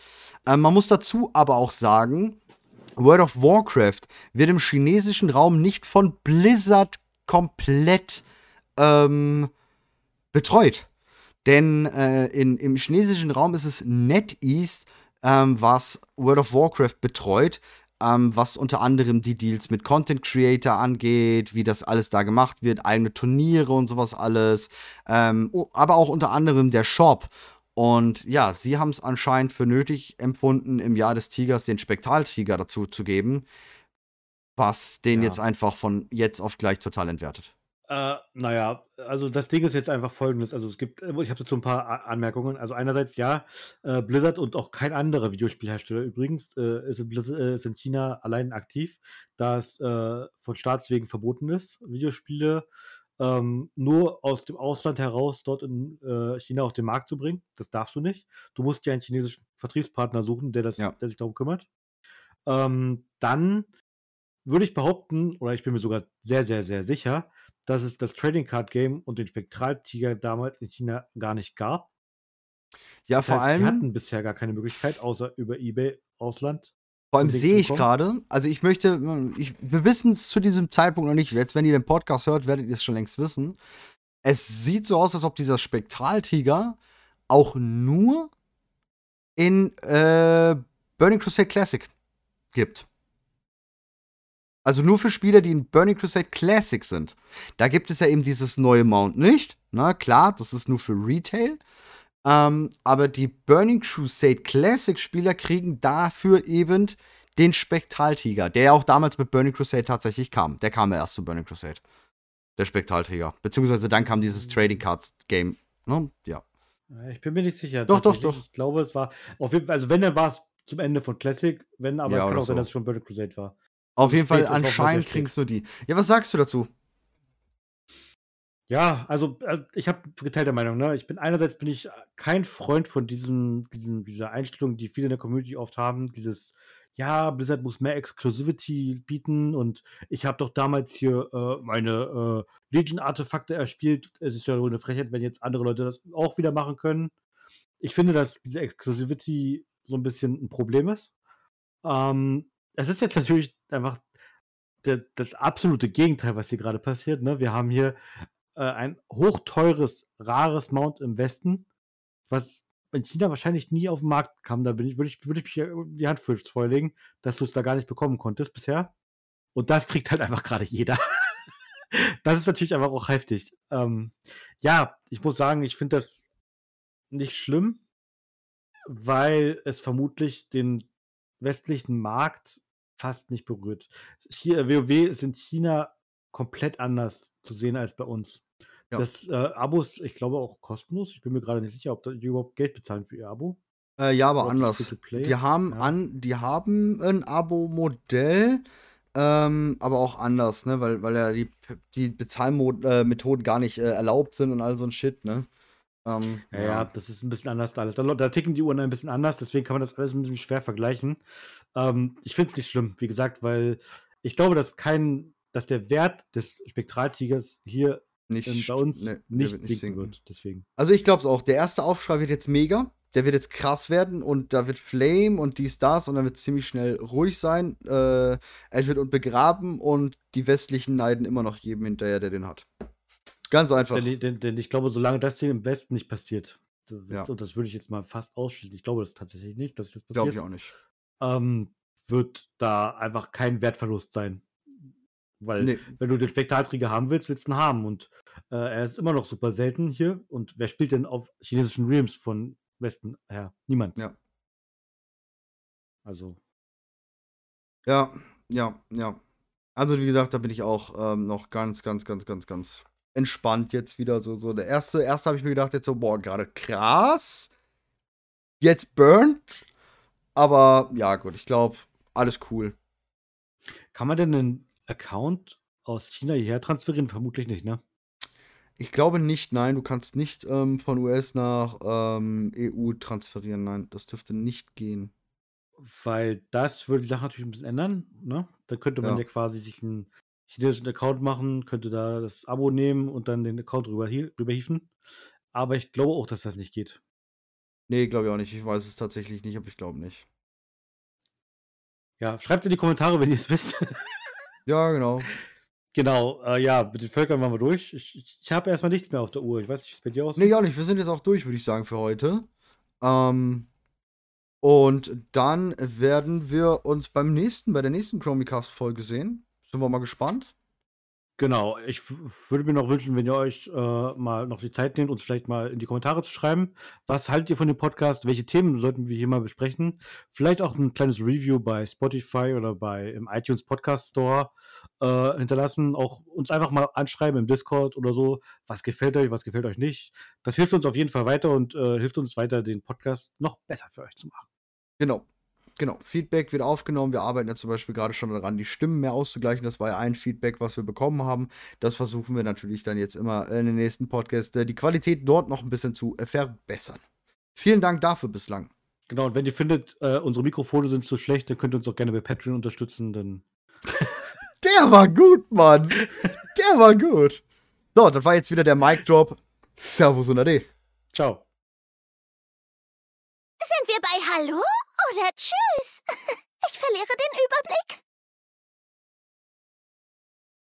Ähm, man muss dazu aber auch sagen, World of Warcraft wird im chinesischen Raum nicht von Blizzard komplett ähm, betreut. Denn äh, in, im chinesischen Raum ist es NetEast, ähm, was World of Warcraft betreut ähm, was unter anderem die Deals mit Content Creator angeht, wie das alles da gemacht wird, eigene Turniere und sowas alles, ähm, aber auch unter anderem der Shop. Und ja, sie haben es anscheinend für nötig empfunden, im Jahr des Tigers den Spektraltiger dazu zu geben, was den ja. jetzt einfach von jetzt auf gleich total entwertet. Äh, naja, also das Ding ist jetzt einfach folgendes. Also es gibt, ich habe dazu ein paar Anmerkungen. Also einerseits ja, äh, Blizzard und auch kein anderer Videospielhersteller übrigens äh, ist, in Blizzard, äh, ist in China allein aktiv, da es äh, von Staatswegen verboten ist, Videospiele ähm, nur aus dem Ausland heraus dort in äh, China auf den Markt zu bringen. Das darfst du nicht. Du musst dir einen chinesischen Vertriebspartner suchen, der, das, ja. der sich darum kümmert. Ähm, dann würde ich behaupten, oder ich bin mir sogar sehr, sehr, sehr sicher, dass es das Trading Card Game und den Spektraltiger damals in China gar nicht gab. Ja, das vor heißt, allem. Die hatten bisher gar keine Möglichkeit, außer über eBay Ausland. Vor allem sehe ich gerade, also ich möchte, ich, wir wissen es zu diesem Zeitpunkt noch nicht. Jetzt, wenn ihr den Podcast hört, werdet ihr es schon längst wissen. Es sieht so aus, als ob dieser Spektraltiger auch nur in äh, Burning Crusade Classic gibt. Also nur für Spieler, die in Burning Crusade Classic sind. Da gibt es ja eben dieses neue Mount nicht. Na klar, das ist nur für Retail. Ähm, aber die Burning Crusade Classic Spieler kriegen dafür eben den Spektraltiger, der ja auch damals mit Burning Crusade tatsächlich kam. Der kam ja erst zu Burning Crusade. Der Spektraltiger. Beziehungsweise dann kam dieses Trading Cards Game. Ne? Ja. Ich bin mir nicht sicher. Doch, doch, doch. Ich glaube, es war auf jeden Fall, also wenn, dann war es zum Ende von Classic, wenn, aber ja, es kann auch sein, dass es schon Burning Crusade war. Auf jeden Fall, anscheinend kriegst du die. Ja, was sagst du dazu? Ja, also, also ich habe geteilte Meinung. Ne? Ich bin einerseits bin ich kein Freund von diesem, diesem, dieser Einstellung, die viele in der Community oft haben. Dieses, ja, Blizzard muss mehr Exclusivity bieten und ich habe doch damals hier äh, meine äh, Legion-Artefakte erspielt. Es ist ja wohl eine Frechheit, wenn jetzt andere Leute das auch wieder machen können. Ich finde, dass diese Exclusivity so ein bisschen ein Problem ist. Ähm, es ist jetzt natürlich einfach der, das absolute Gegenteil, was hier gerade passiert. Ne? Wir haben hier äh, ein hochteures, rares Mount im Westen, was in China wahrscheinlich nie auf den Markt kam. Da bin ich, würde ich, würde ich mich die Hand für vorlegen, dass du es da gar nicht bekommen konntest bisher. Und das kriegt halt einfach gerade jeder. das ist natürlich einfach auch heftig. Ähm, ja, ich muss sagen, ich finde das nicht schlimm, weil es vermutlich den westlichen Markt fast nicht berührt. Hier, WoW ist in China komplett anders zu sehen als bei uns. Ja. Das äh, Abos, ich glaube auch kostenlos. Ich bin mir gerade nicht sicher, ob die überhaupt Geld bezahlen für ihr Abo. Äh, ja, aber anders. Die haben, ja. an, die haben ein Abo-Modell, ähm, aber auch anders, ne? Weil, weil ja die, die Bezahlmethoden äh, gar nicht äh, erlaubt sind und all so ein Shit, ne? Ähm, ja, ja, das ist ein bisschen anders da alles. Da, da, ticken die Uhren ein bisschen anders, deswegen kann man das alles ein bisschen schwer vergleichen. Ähm, ich finde es nicht schlimm, wie gesagt, weil ich glaube, dass kein, dass der Wert des Spektraltigers hier nicht, ähm, bei uns ne, nicht, nicht sinken, wird. Deswegen. Also ich glaube es auch. Der erste Aufschrei wird jetzt mega. Der wird jetzt krass werden und da wird Flame und dies, das und dann wird es ziemlich schnell ruhig sein. Äh, er wird und begraben und die Westlichen neiden immer noch jedem hinterher, der den hat. Ganz einfach. Denn, denn, denn, ich glaube, solange das hier im Westen nicht passiert, das, ja. und das würde ich jetzt mal fast ausschließen, ich glaube das tatsächlich nicht, dass das passiert. Glaube ich auch nicht. Ähm, wird da einfach kein Wertverlust sein. Weil, nee. wenn du den Spektralträger haben willst, willst du ihn haben. Und äh, er ist immer noch super selten hier. Und wer spielt denn auf chinesischen Realms von Westen her? Niemand. Ja. Also. Ja, ja, ja. Also, wie gesagt, da bin ich auch ähm, noch ganz, ganz, ganz, ganz, ganz entspannt jetzt wieder. So, so der erste, erste habe ich mir gedacht, jetzt so, boah, gerade krass. Jetzt burnt. Aber ja, gut, ich glaube, alles cool. Kann man denn einen Account aus China hierher transferieren? Vermutlich nicht, ne? Ich glaube nicht, nein, du kannst nicht ähm, von US nach ähm, EU transferieren. Nein, das dürfte nicht gehen. Weil das würde die Sache natürlich ein bisschen ändern, ne? Da könnte man Ja. ja quasi sich einen chinesischen Account machen, könnte da das Abo nehmen und dann den Account rüber, rüberhieven. Aber ich glaube auch, dass das nicht geht. Nee, glaube ich auch nicht. Ich weiß es tatsächlich nicht, aber ich glaube nicht. Ja, schreibt in die Kommentare, wenn ihr es wisst. Ja, genau. genau, äh, ja, mit den Völkern waren wir durch. Ich, ich, ich habe erstmal nichts mehr auf der Uhr. Ich weiß nicht, wie es bei dir aussieht. Nee, ja nicht. Wir sind jetzt auch durch, würde ich sagen, für heute. Ähm, und dann werden wir uns beim nächsten, bei der nächsten Chromicast-Folge sehen. Sind wir mal gespannt. Genau, ich würde mir noch wünschen, wenn ihr euch äh, mal noch die Zeit nehmt, uns vielleicht mal in die Kommentare zu schreiben. Was haltet ihr von dem Podcast? Welche Themen sollten wir hier mal besprechen? Vielleicht auch ein kleines Review bei Spotify oder bei im iTunes Podcast Store äh, hinterlassen. Auch uns einfach mal anschreiben im Discord oder so. Was gefällt euch, was gefällt euch nicht? Das hilft uns auf jeden Fall weiter und äh, hilft uns weiter, den Podcast noch besser für euch zu machen. Genau. Genau. Feedback wird aufgenommen. Wir arbeiten ja zum Beispiel gerade schon daran, die Stimmen mehr auszugleichen. Das war ja ein Feedback, was wir bekommen haben. Das versuchen wir natürlich dann jetzt immer in den nächsten Podcast, äh, die Qualität dort noch ein bisschen zu verbessern. Vielen Dank dafür bislang. Genau, und wenn ihr findet, äh, unsere Mikrofone sind zu schlecht, dann könnt ihr uns auch gerne bei Patreon unterstützen. Dann Der war gut, Mann. Der war gut. So, das war jetzt wieder der Mic Drop. Servus und Ade. ciao. Sind wir bei Hallo oder Tschüss? Ich verliere den Überblick.